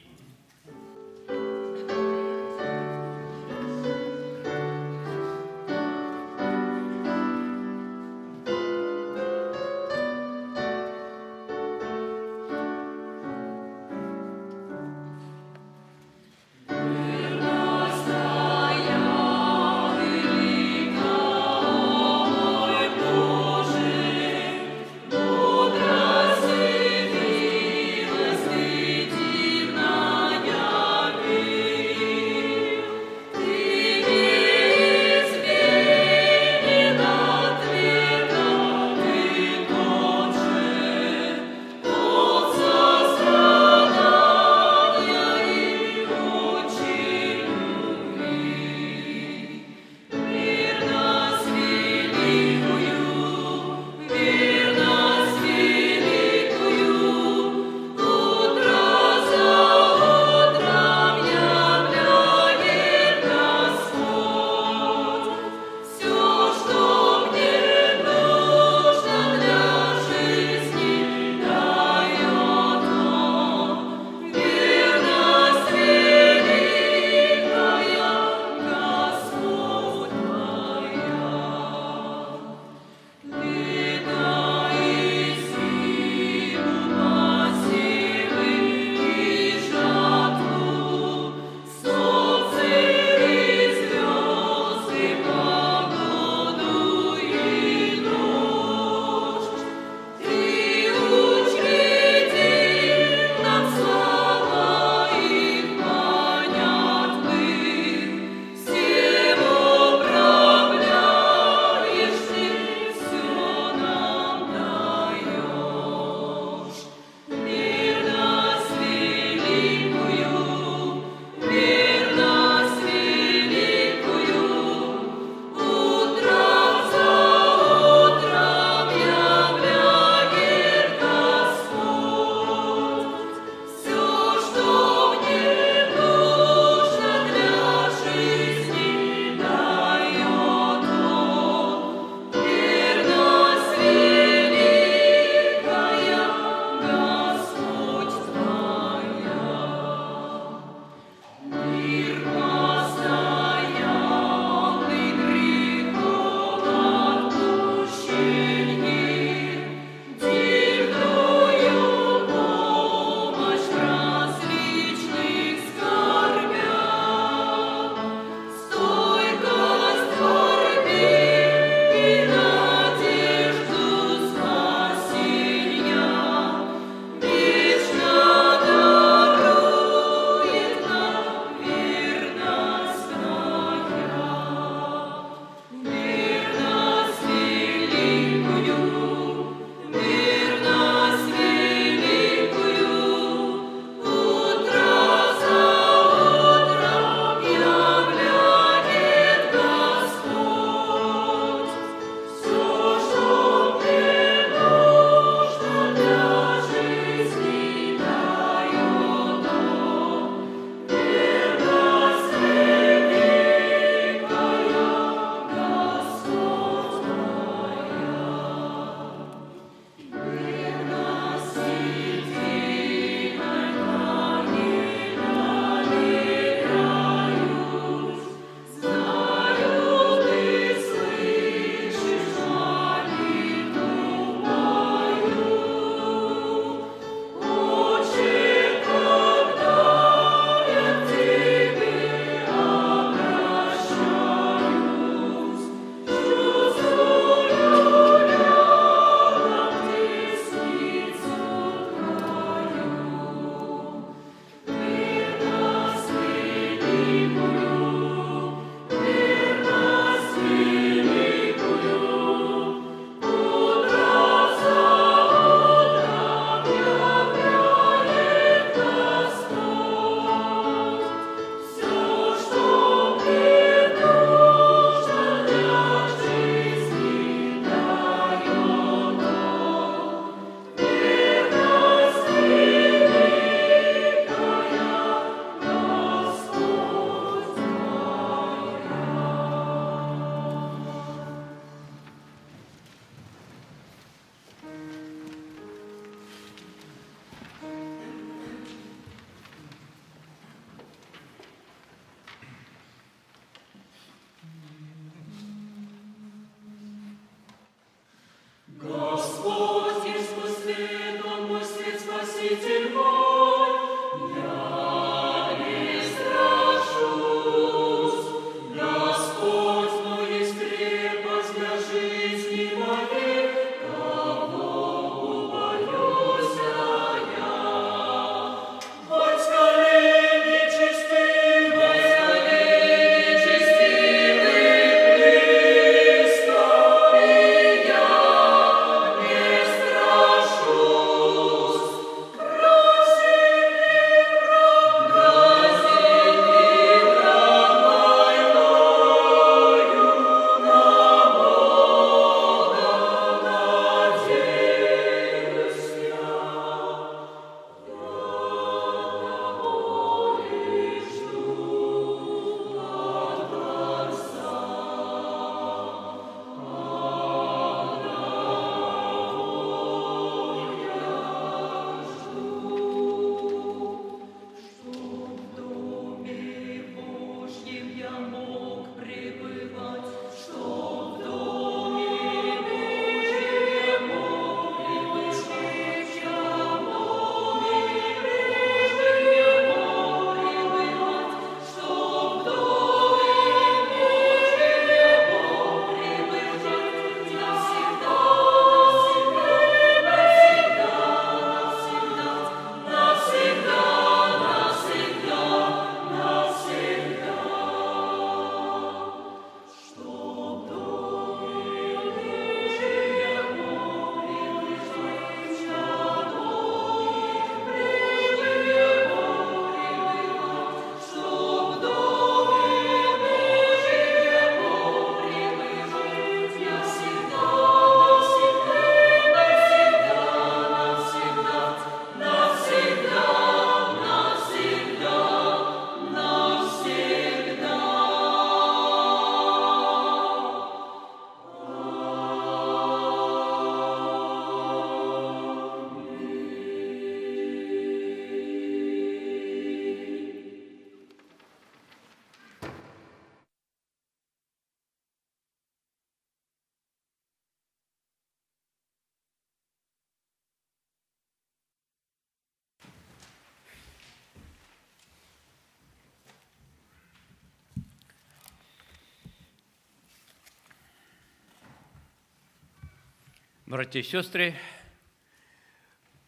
Speaker 1: Братья и сестры,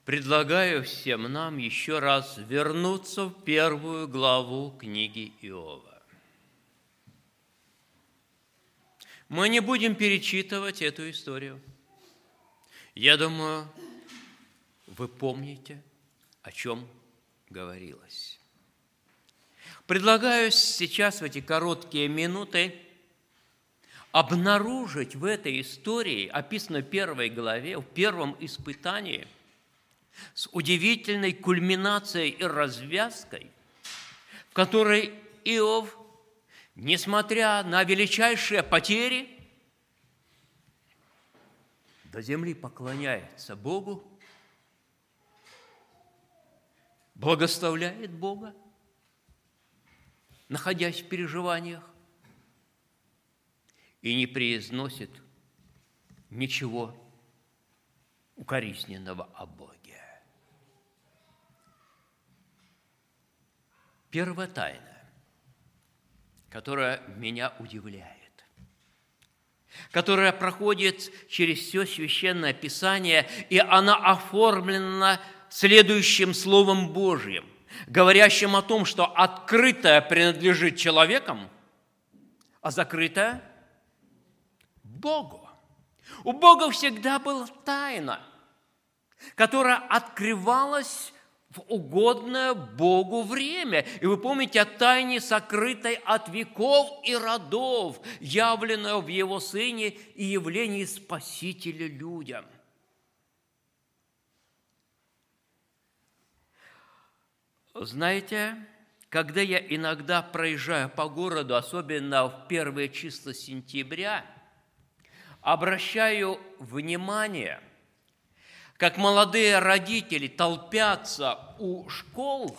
Speaker 1: предлагаю всем нам еще раз вернуться в первую главу книги Иова. Мы не будем перечитывать эту историю. Я думаю, вы помните, о чем говорилось. Предлагаю сейчас в эти короткие минуты обнаружить в этой истории, описанной в первой главе, в первом испытании, с удивительной кульминацией и развязкой, в которой Иов, несмотря на величайшие потери, до земли поклоняется Богу, благословляет Бога, находясь в переживаниях, и не произносит ничего укоризненного о Боге. Первая тайна, которая меня удивляет, которая проходит через все священное писание, и она оформлена следующим Словом Божьим, говорящим о том, что открытое принадлежит человекам, а закрытое – Богу. У Бога всегда была тайна, которая открывалась в угодное Богу время. И вы помните о тайне, сокрытой от веков и родов, явленной в Его Сыне и явлении Спасителя людям. Знаете, когда я иногда проезжаю по городу, особенно в первые числа сентября – обращаю внимание, как молодые родители толпятся у школ,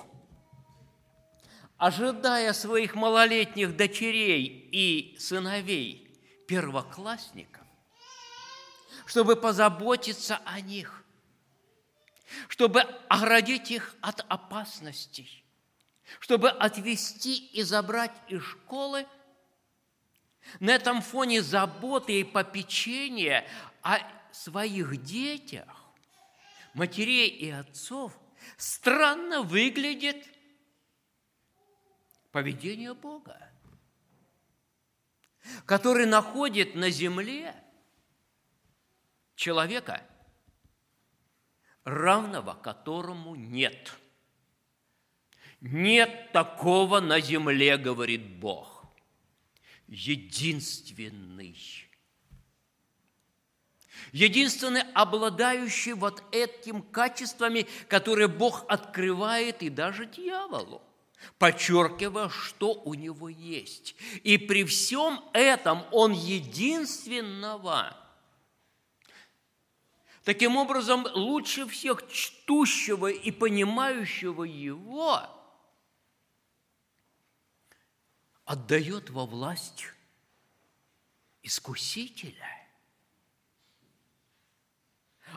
Speaker 1: ожидая своих малолетних дочерей и сыновей, первоклассников, чтобы позаботиться о них, чтобы оградить их от опасностей, чтобы отвести и забрать из школы – на этом фоне заботы и попечения о своих детях, матерей и отцов, странно выглядит поведение Бога, который находит на земле человека, равного которому нет. Нет такого на земле, говорит Бог единственный. Единственный, обладающий вот этим качествами, которые Бог открывает и даже дьяволу, подчеркивая, что у него есть. И при всем этом он единственного. Таким образом, лучше всех чтущего и понимающего его – отдает во власть искусителя,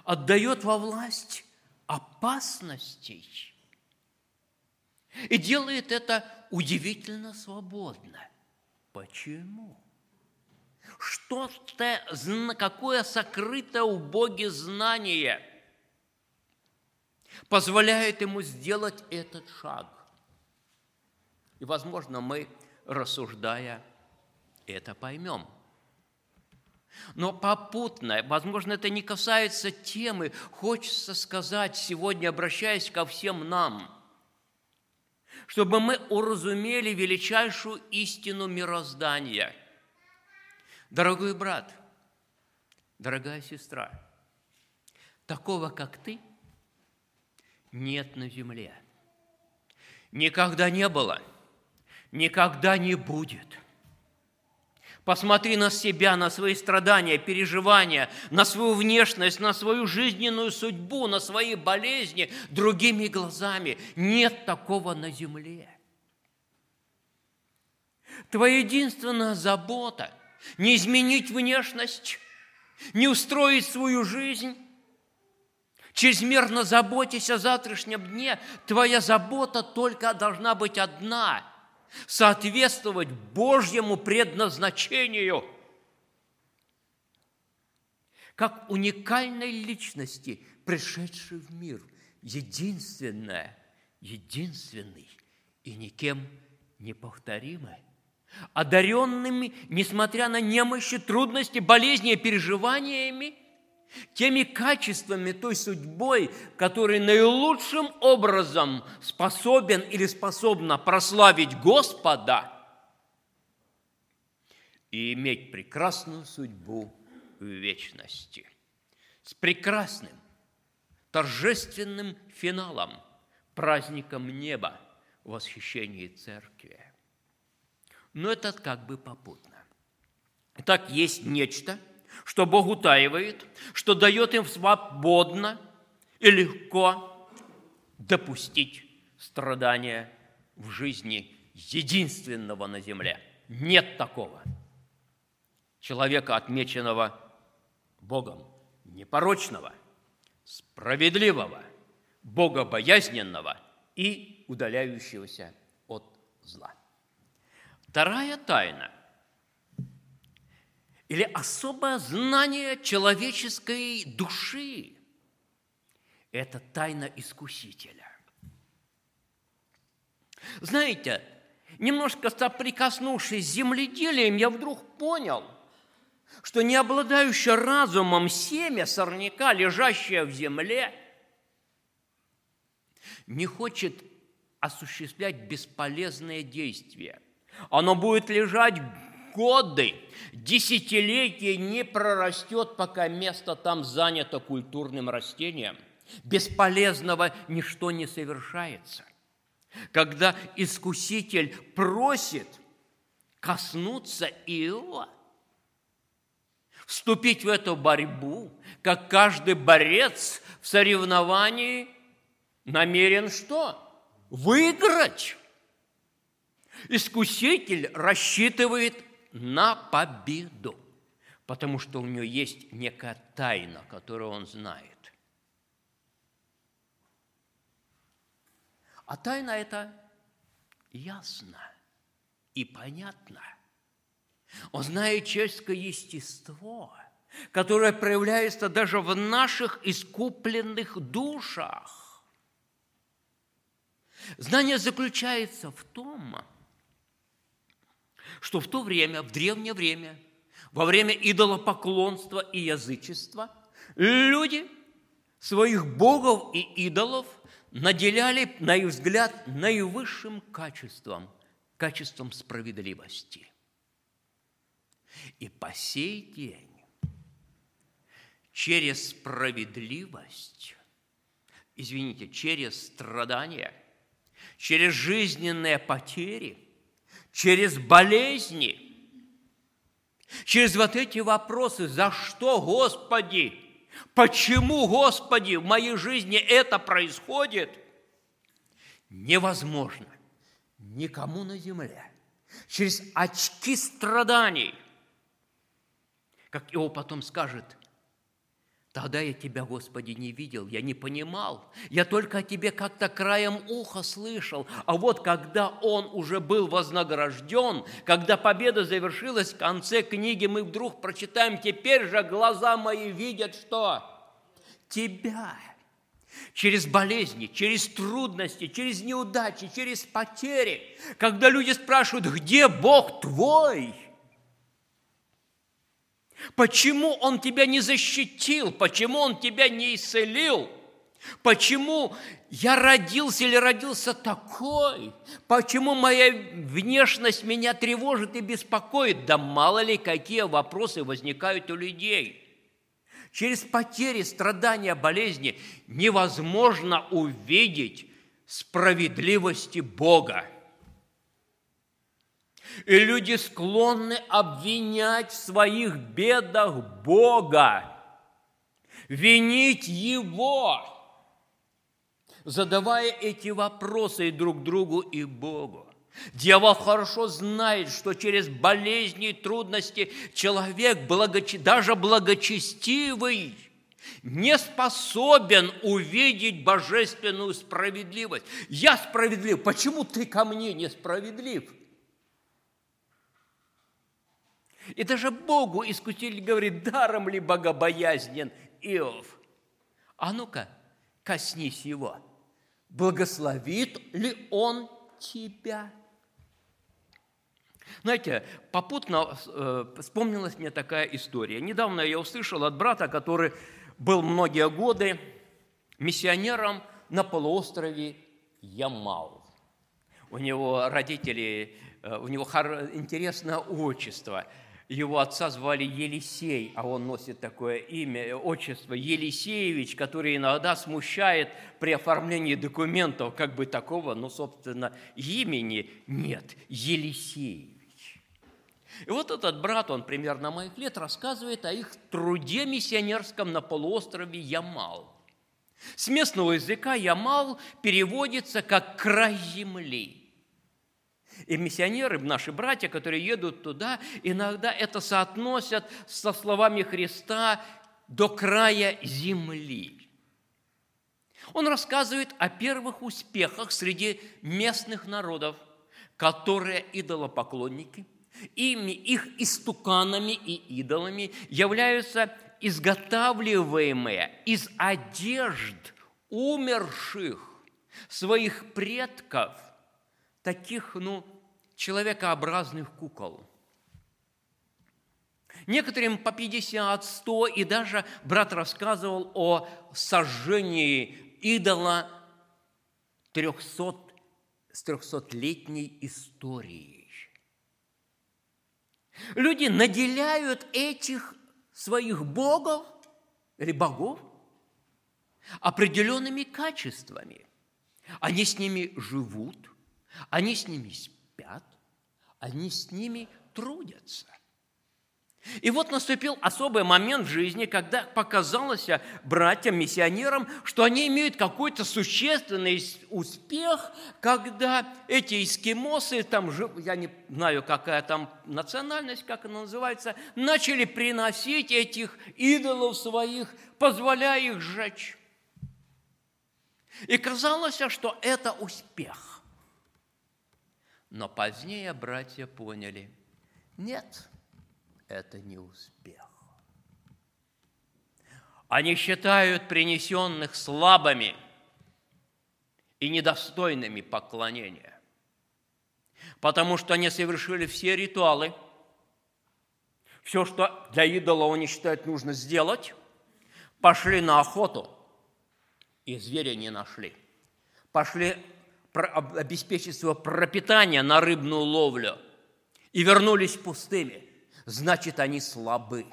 Speaker 1: отдает во власть опасностей и делает это удивительно свободно. Почему? Что-то, какое сокрытое у Боге знание позволяет ему сделать этот шаг. И, возможно, мы рассуждая, это поймем. Но попутно, возможно, это не касается темы, хочется сказать сегодня, обращаясь ко всем нам, чтобы мы уразумели величайшую истину мироздания. Дорогой брат, дорогая сестра, такого, как ты, нет на земле. Никогда не было – никогда не будет. Посмотри на себя, на свои страдания, переживания, на свою внешность, на свою жизненную судьбу, на свои болезни другими глазами. Нет такого на земле. Твоя единственная забота – не изменить внешность, не устроить свою жизнь, чрезмерно заботясь о завтрашнем дне, твоя забота только должна быть одна – соответствовать Божьему предназначению. как уникальной личности, пришедшей в мир, единственное, единственный и никем неповторимый одаренными, несмотря на немощи, трудности, болезни и переживаниями, теми качествами, той судьбой, который наилучшим образом способен или способна прославить Господа и иметь прекрасную судьбу в вечности. С прекрасным, торжественным финалом, праздником неба, восхищении церкви. Но это как бы попутно. Так есть нечто, что Бог утаивает, что дает им свободно и легко допустить страдания в жизни единственного на земле. Нет такого человека, отмеченного Богом, непорочного, справедливого, богобоязненного и удаляющегося от зла. Вторая тайна или особое знание человеческой души – это тайна искусителя. Знаете, немножко соприкоснувшись с земледелием, я вдруг понял, что не обладающее разумом семя сорняка, лежащее в земле, не хочет осуществлять бесполезные действия. Оно будет лежать годы, десятилетия не прорастет, пока место там занято культурным растением. Бесполезного ничто не совершается. Когда искуситель просит коснуться Иова, вступить в эту борьбу, как каждый борец в соревновании намерен что? Выиграть. Искуситель рассчитывает на победу, потому что у него есть некая тайна, которую он знает. А тайна это ясно и понятно. Он знает человеческое естество, которое проявляется даже в наших искупленных душах. Знание заключается в том, что в то время, в древнее время, во время идолопоклонства и язычества, люди своих богов и идолов наделяли, на их взгляд, наивысшим качеством, качеством справедливости. И по сей день через справедливость, извините, через страдания, через жизненные потери – через болезни, через вот эти вопросы, за что, Господи, почему, Господи, в моей жизни это происходит, невозможно никому на земле. Через очки страданий, как его потом скажет Тогда я Тебя, Господи, не видел, я не понимал. Я только о Тебе как-то краем уха слышал. А вот когда Он уже был вознагражден, когда победа завершилась, в конце книги мы вдруг прочитаем, теперь же глаза мои видят что? Тебя. Через болезни, через трудности, через неудачи, через потери. Когда люди спрашивают, где Бог твой – Почему Он тебя не защитил? Почему Он тебя не исцелил? Почему я родился или родился такой? Почему моя внешность меня тревожит и беспокоит? Да мало ли какие вопросы возникают у людей. Через потери, страдания, болезни невозможно увидеть справедливости Бога. И люди склонны обвинять в своих бедах Бога, винить Его, задавая эти вопросы и друг другу, и Богу. Дьявол хорошо знает, что через болезни и трудности человек, даже благочестивый, не способен увидеть божественную справедливость. Я справедлив. Почему ты ко мне несправедлив? И даже Богу искуситель говорит, даром ли богобоязнен Иов? А ну-ка, коснись его. Благословит ли он тебя? Знаете, попутно э, вспомнилась мне такая история. Недавно я услышал от брата, который был многие годы миссионером на полуострове Ямал. У него родители, э, у него интересное отчество. Его отца звали Елисей, а он носит такое имя, отчество Елисеевич, которое иногда смущает при оформлении документов, как бы такого, ну, собственно, имени нет, Елисеевич. И вот этот брат, он примерно моих лет, рассказывает о их труде миссионерском на полуострове Ямал. С местного языка Ямал переводится как «край земли». И миссионеры, наши братья, которые едут туда, иногда это соотносят со словами Христа «до края земли». Он рассказывает о первых успехах среди местных народов, которые идолопоклонники – Ими, их истуканами и идолами являются изготавливаемые из одежд умерших своих предков, таких, ну, человекообразных кукол. Некоторым по 50, 100, и даже брат рассказывал о сожжении идола 300, с 300-летней историей. Люди наделяют этих своих богов или богов определенными качествами. Они с ними живут, они с ними спят, они с ними трудятся. И вот наступил особый момент в жизни, когда показалось братьям-миссионерам, что они имеют какой-то существенный успех, когда эти эскимосы, там, я не знаю, какая там национальность, как она называется, начали приносить этих идолов своих, позволяя их сжечь. И казалось, что это успех. Но позднее братья поняли, нет – это не успех. Они считают принесенных слабыми и недостойными поклонения, потому что они совершили все ритуалы, все, что для идола они считают нужно сделать, пошли на охоту, и зверя не нашли. Пошли обеспечить свое пропитание на рыбную ловлю. И вернулись пустыми – значит, они слабы.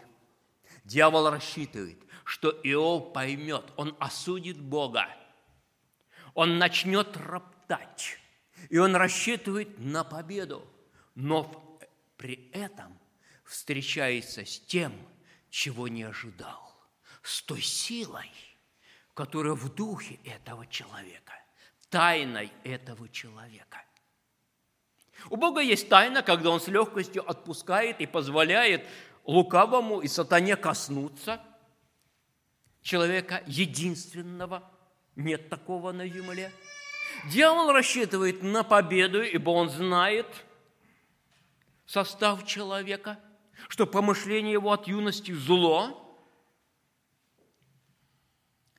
Speaker 1: Дьявол рассчитывает, что Иов поймет, он осудит Бога, он начнет роптать, и он рассчитывает на победу, но при этом встречается с тем, чего не ожидал, с той силой, которая в духе этого человека, тайной этого человека. У Бога есть тайна, когда Он с легкостью отпускает и позволяет лукавому и сатане коснуться человека единственного. Нет такого на земле. Дьявол рассчитывает на победу, ибо он знает состав человека, что помышление его от юности зло,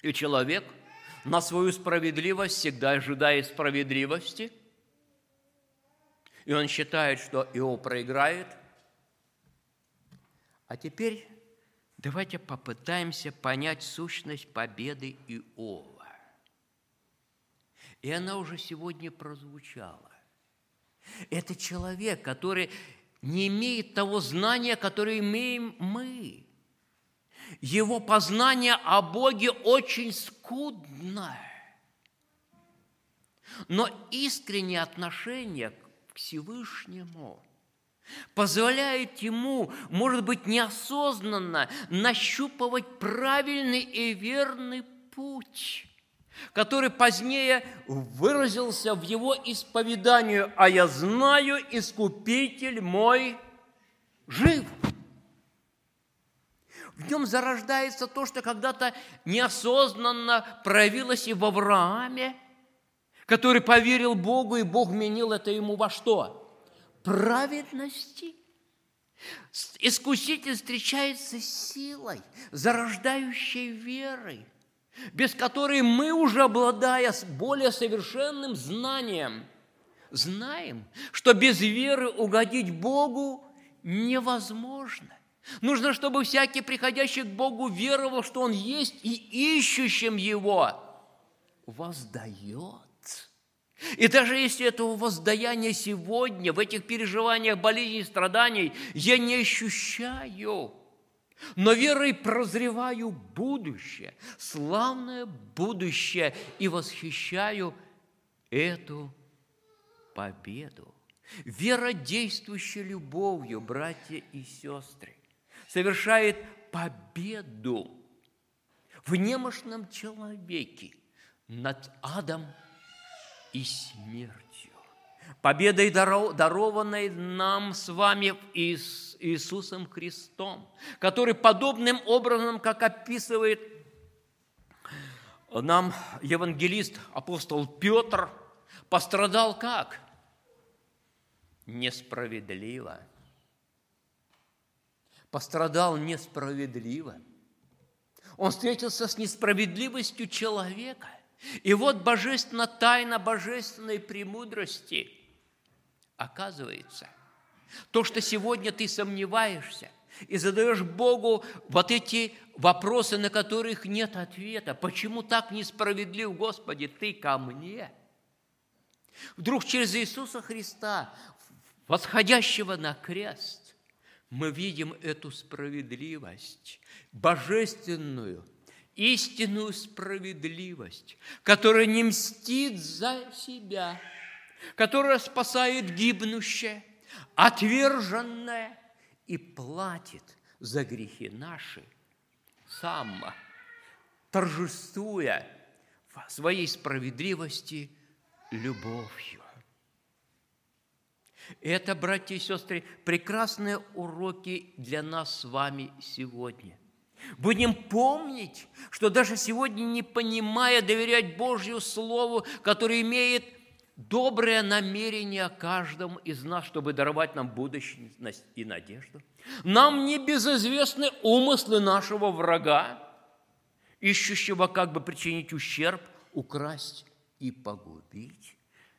Speaker 1: и человек на свою справедливость всегда ожидает справедливости – и он считает, что Иов проиграет. А теперь давайте попытаемся понять сущность победы Иова. И она уже сегодня прозвучала. Это человек, который не имеет того знания, которое имеем мы. Его познание о Боге очень скудное. Но искреннее отношение Всевышнему, позволяет ему, может быть, неосознанно нащупывать правильный и верный путь, который позднее выразился в его исповедании «А я знаю, Искупитель мой жив». В нем зарождается то, что когда-то неосознанно проявилось и в Аврааме – который поверил Богу, и Бог менил это ему во что? Праведности. Искуситель встречается с силой, зарождающей верой, без которой мы уже, обладая более совершенным знанием, знаем, что без веры угодить Богу невозможно. Нужно, чтобы всякий, приходящий к Богу, веровал, что Он есть, и ищущим Его воздает. И даже если этого воздаяния сегодня, в этих переживаниях болезней и страданий, я не ощущаю, но верой прозреваю будущее, славное будущее, и восхищаю эту победу. Вера, действующая любовью, братья и сестры, совершает победу в немощном человеке над адом и смертью. Победой, дарованной нам с вами Иисусом Христом, который подобным образом, как описывает нам евангелист апостол Петр, пострадал как? Несправедливо. Пострадал несправедливо. Он встретился с несправедливостью человека. И вот божественная тайна божественной премудрости оказывается, то, что сегодня ты сомневаешься и задаешь Богу вот эти вопросы, на которых нет ответа. Почему так несправедлив, Господи, ты ко мне? Вдруг через Иисуса Христа, восходящего на крест, мы видим эту справедливость, божественную – истинную справедливость, которая не мстит за себя, которая спасает гибнущее, отверженное и платит за грехи наши сама, торжествуя в своей справедливости любовью. Это, братья и сестры, прекрасные уроки для нас с вами сегодня – Будем помнить, что даже сегодня, не понимая доверять Божью Слову, которое имеет доброе намерение о каждом из нас, чтобы даровать нам будущее и надежду, нам не безызвестны умыслы нашего врага, ищущего как бы причинить ущерб, украсть и погубить.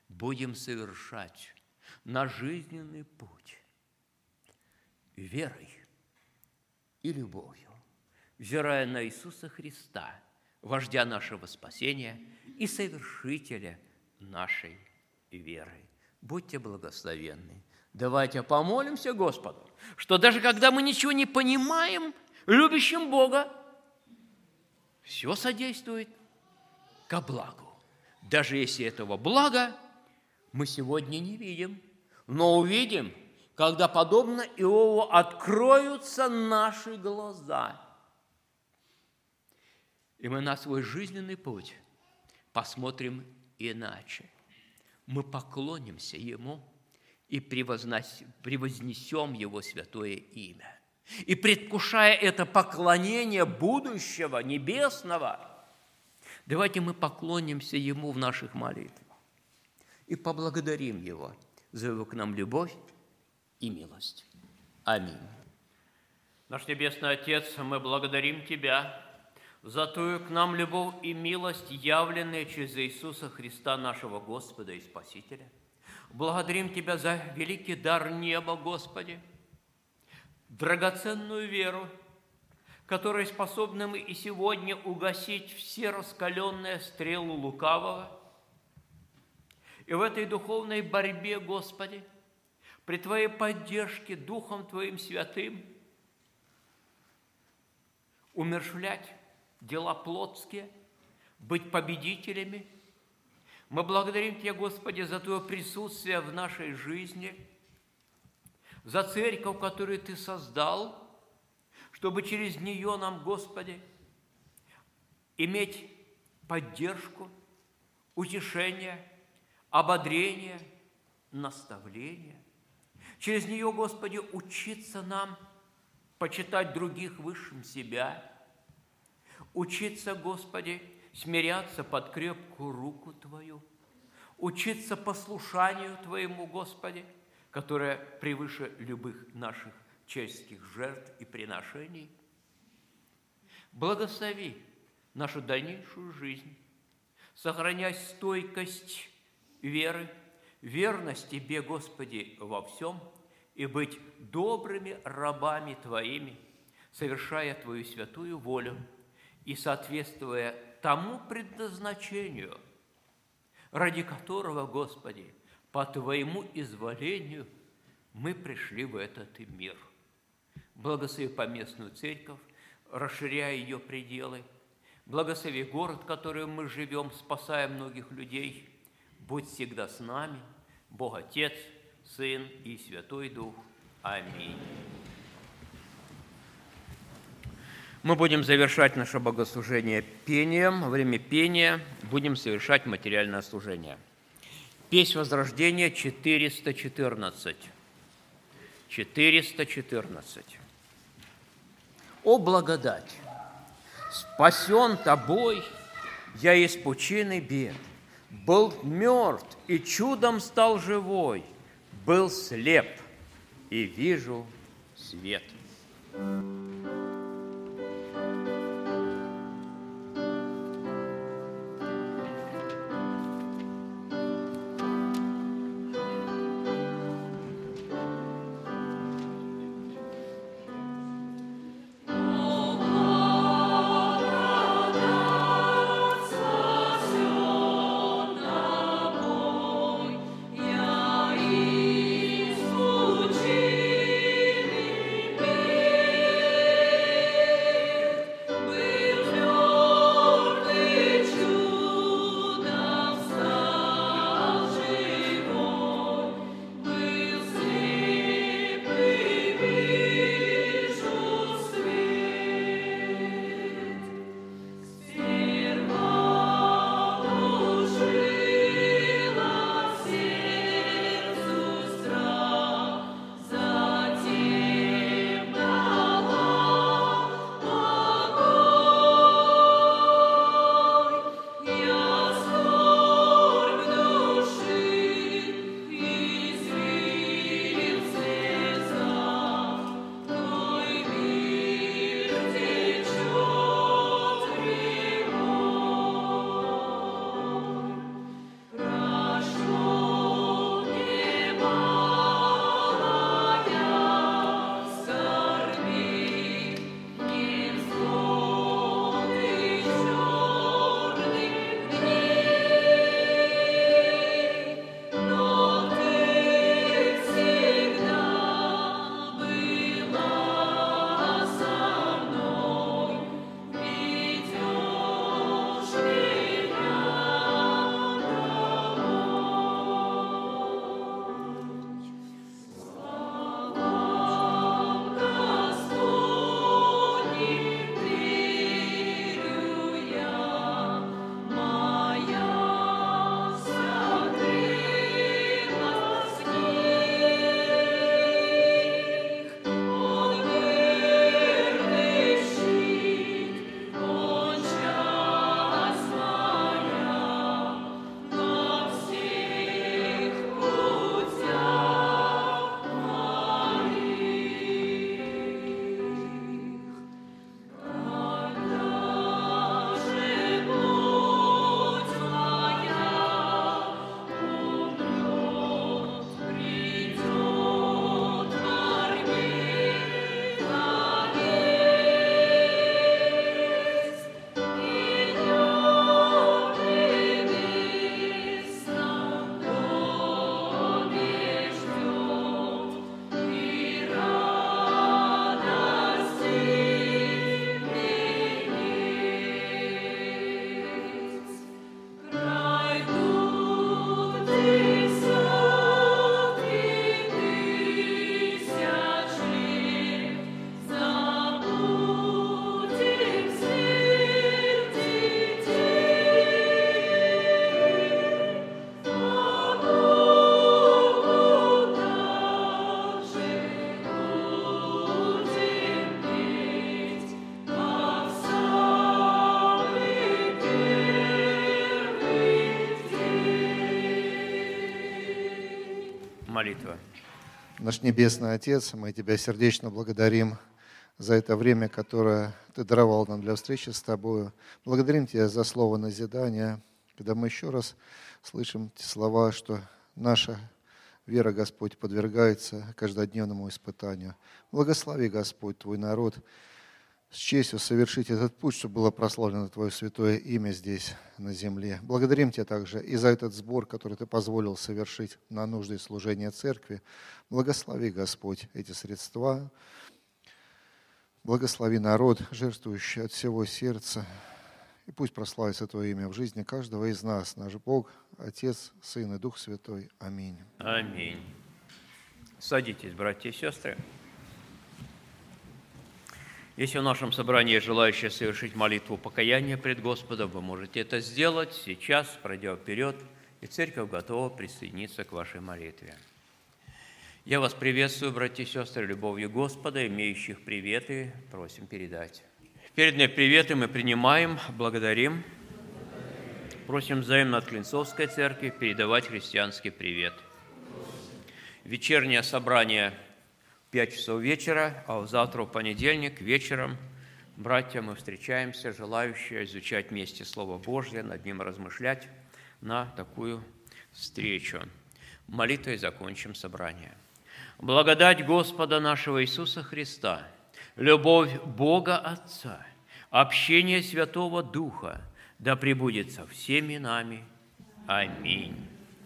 Speaker 1: Будем совершать на жизненный путь верой и любовью взирая на Иисуса Христа, вождя нашего спасения и совершителя нашей веры. Будьте благословенны. Давайте помолимся Господу, что даже когда мы ничего не понимаем, любящим Бога, все содействует ко благу. Даже если этого блага мы сегодня не видим, но увидим, когда, подобно Иову, откроются наши глаза – и мы на свой жизненный путь посмотрим иначе. Мы поклонимся Ему и превознесем Его святое имя. И предвкушая это поклонение будущего, небесного, давайте мы поклонимся Ему в наших молитвах и поблагодарим Его за Его к нам любовь и милость. Аминь. Наш Небесный Отец, мы благодарим Тебя за ту к нам любовь и милость, явленные через Иисуса Христа, нашего Господа и Спасителя. Благодарим Тебя за великий дар неба, Господи, драгоценную веру, которая способна мы и сегодня угасить все раскаленные стрелы лукавого. И в этой духовной борьбе, Господи, при Твоей поддержке Духом Твоим Святым умершвлять дела плотские, быть победителями. Мы благодарим Тебя, Господи, за Твое присутствие в нашей жизни, за церковь, которую Ты создал, чтобы через нее нам, Господи, иметь поддержку, утешение, ободрение, наставление. Через нее, Господи, учиться нам почитать других высшим себя – Учиться, Господи, смиряться под крепкую руку Твою, учиться послушанию Твоему, Господи, которое превыше любых наших человеческих жертв и приношений. Благослови нашу дальнейшую жизнь, сохраняй стойкость веры, верность Тебе, Господи, во всем, и быть добрыми рабами Твоими, совершая Твою святую волю и соответствуя тому предназначению, ради которого, Господи, по Твоему изволению мы пришли в этот мир. Благослови поместную церковь, расширяя ее пределы. Благослови город, в котором мы живем, спасая многих людей. Будь всегда с нами, Бог Отец, Сын и Святой Дух. Аминь. Мы будем завершать наше богослужение пением. Во время пения будем совершать материальное служение. Песнь Возрождения 414. 414. О благодать! Спасен тобой я из пучины бед, Был мертв и чудом стал живой, Был слеп и вижу свет. молитва.
Speaker 5: Наш Небесный Отец, мы Тебя сердечно благодарим за это время, которое Ты даровал нам для встречи с Тобою. Благодарим Тебя за слово назидания, когда мы еще раз слышим те слова, что наша вера, Господь, подвергается каждодневному испытанию. Благослови, Господь, Твой народ с честью совершить этот путь, чтобы было прославлено Твое святое имя здесь, на земле. Благодарим Тебя также и за этот сбор, который Ты позволил совершить на нужды служения церкви. Благослови, Господь, эти средства. Благослови народ, жертвующий от всего сердца. И пусть прославится Твое имя в жизни каждого из нас, наш Бог, Отец, Сын и Дух Святой. Аминь.
Speaker 1: Аминь. Садитесь, братья и сестры. Если в нашем собрании желающие совершить молитву покаяния пред Господом, вы можете это сделать сейчас, пройдя вперед, и церковь готова присоединиться к вашей молитве. Я вас приветствую, братья и сестры, любовью Господа, имеющих приветы, просим передать. Передные приветы мы принимаем, благодарим. Просим взаимно от Клинцовской церкви передавать христианский привет. Вечернее собрание – 5 часов вечера, а завтра, в понедельник, вечером, братья, мы встречаемся, желающие изучать вместе Слово Божье, над ним размышлять на такую встречу. Молитвой закончим собрание. Благодать Господа нашего Иисуса Христа, любовь Бога Отца, общение Святого Духа да пребудет со всеми нами. Аминь.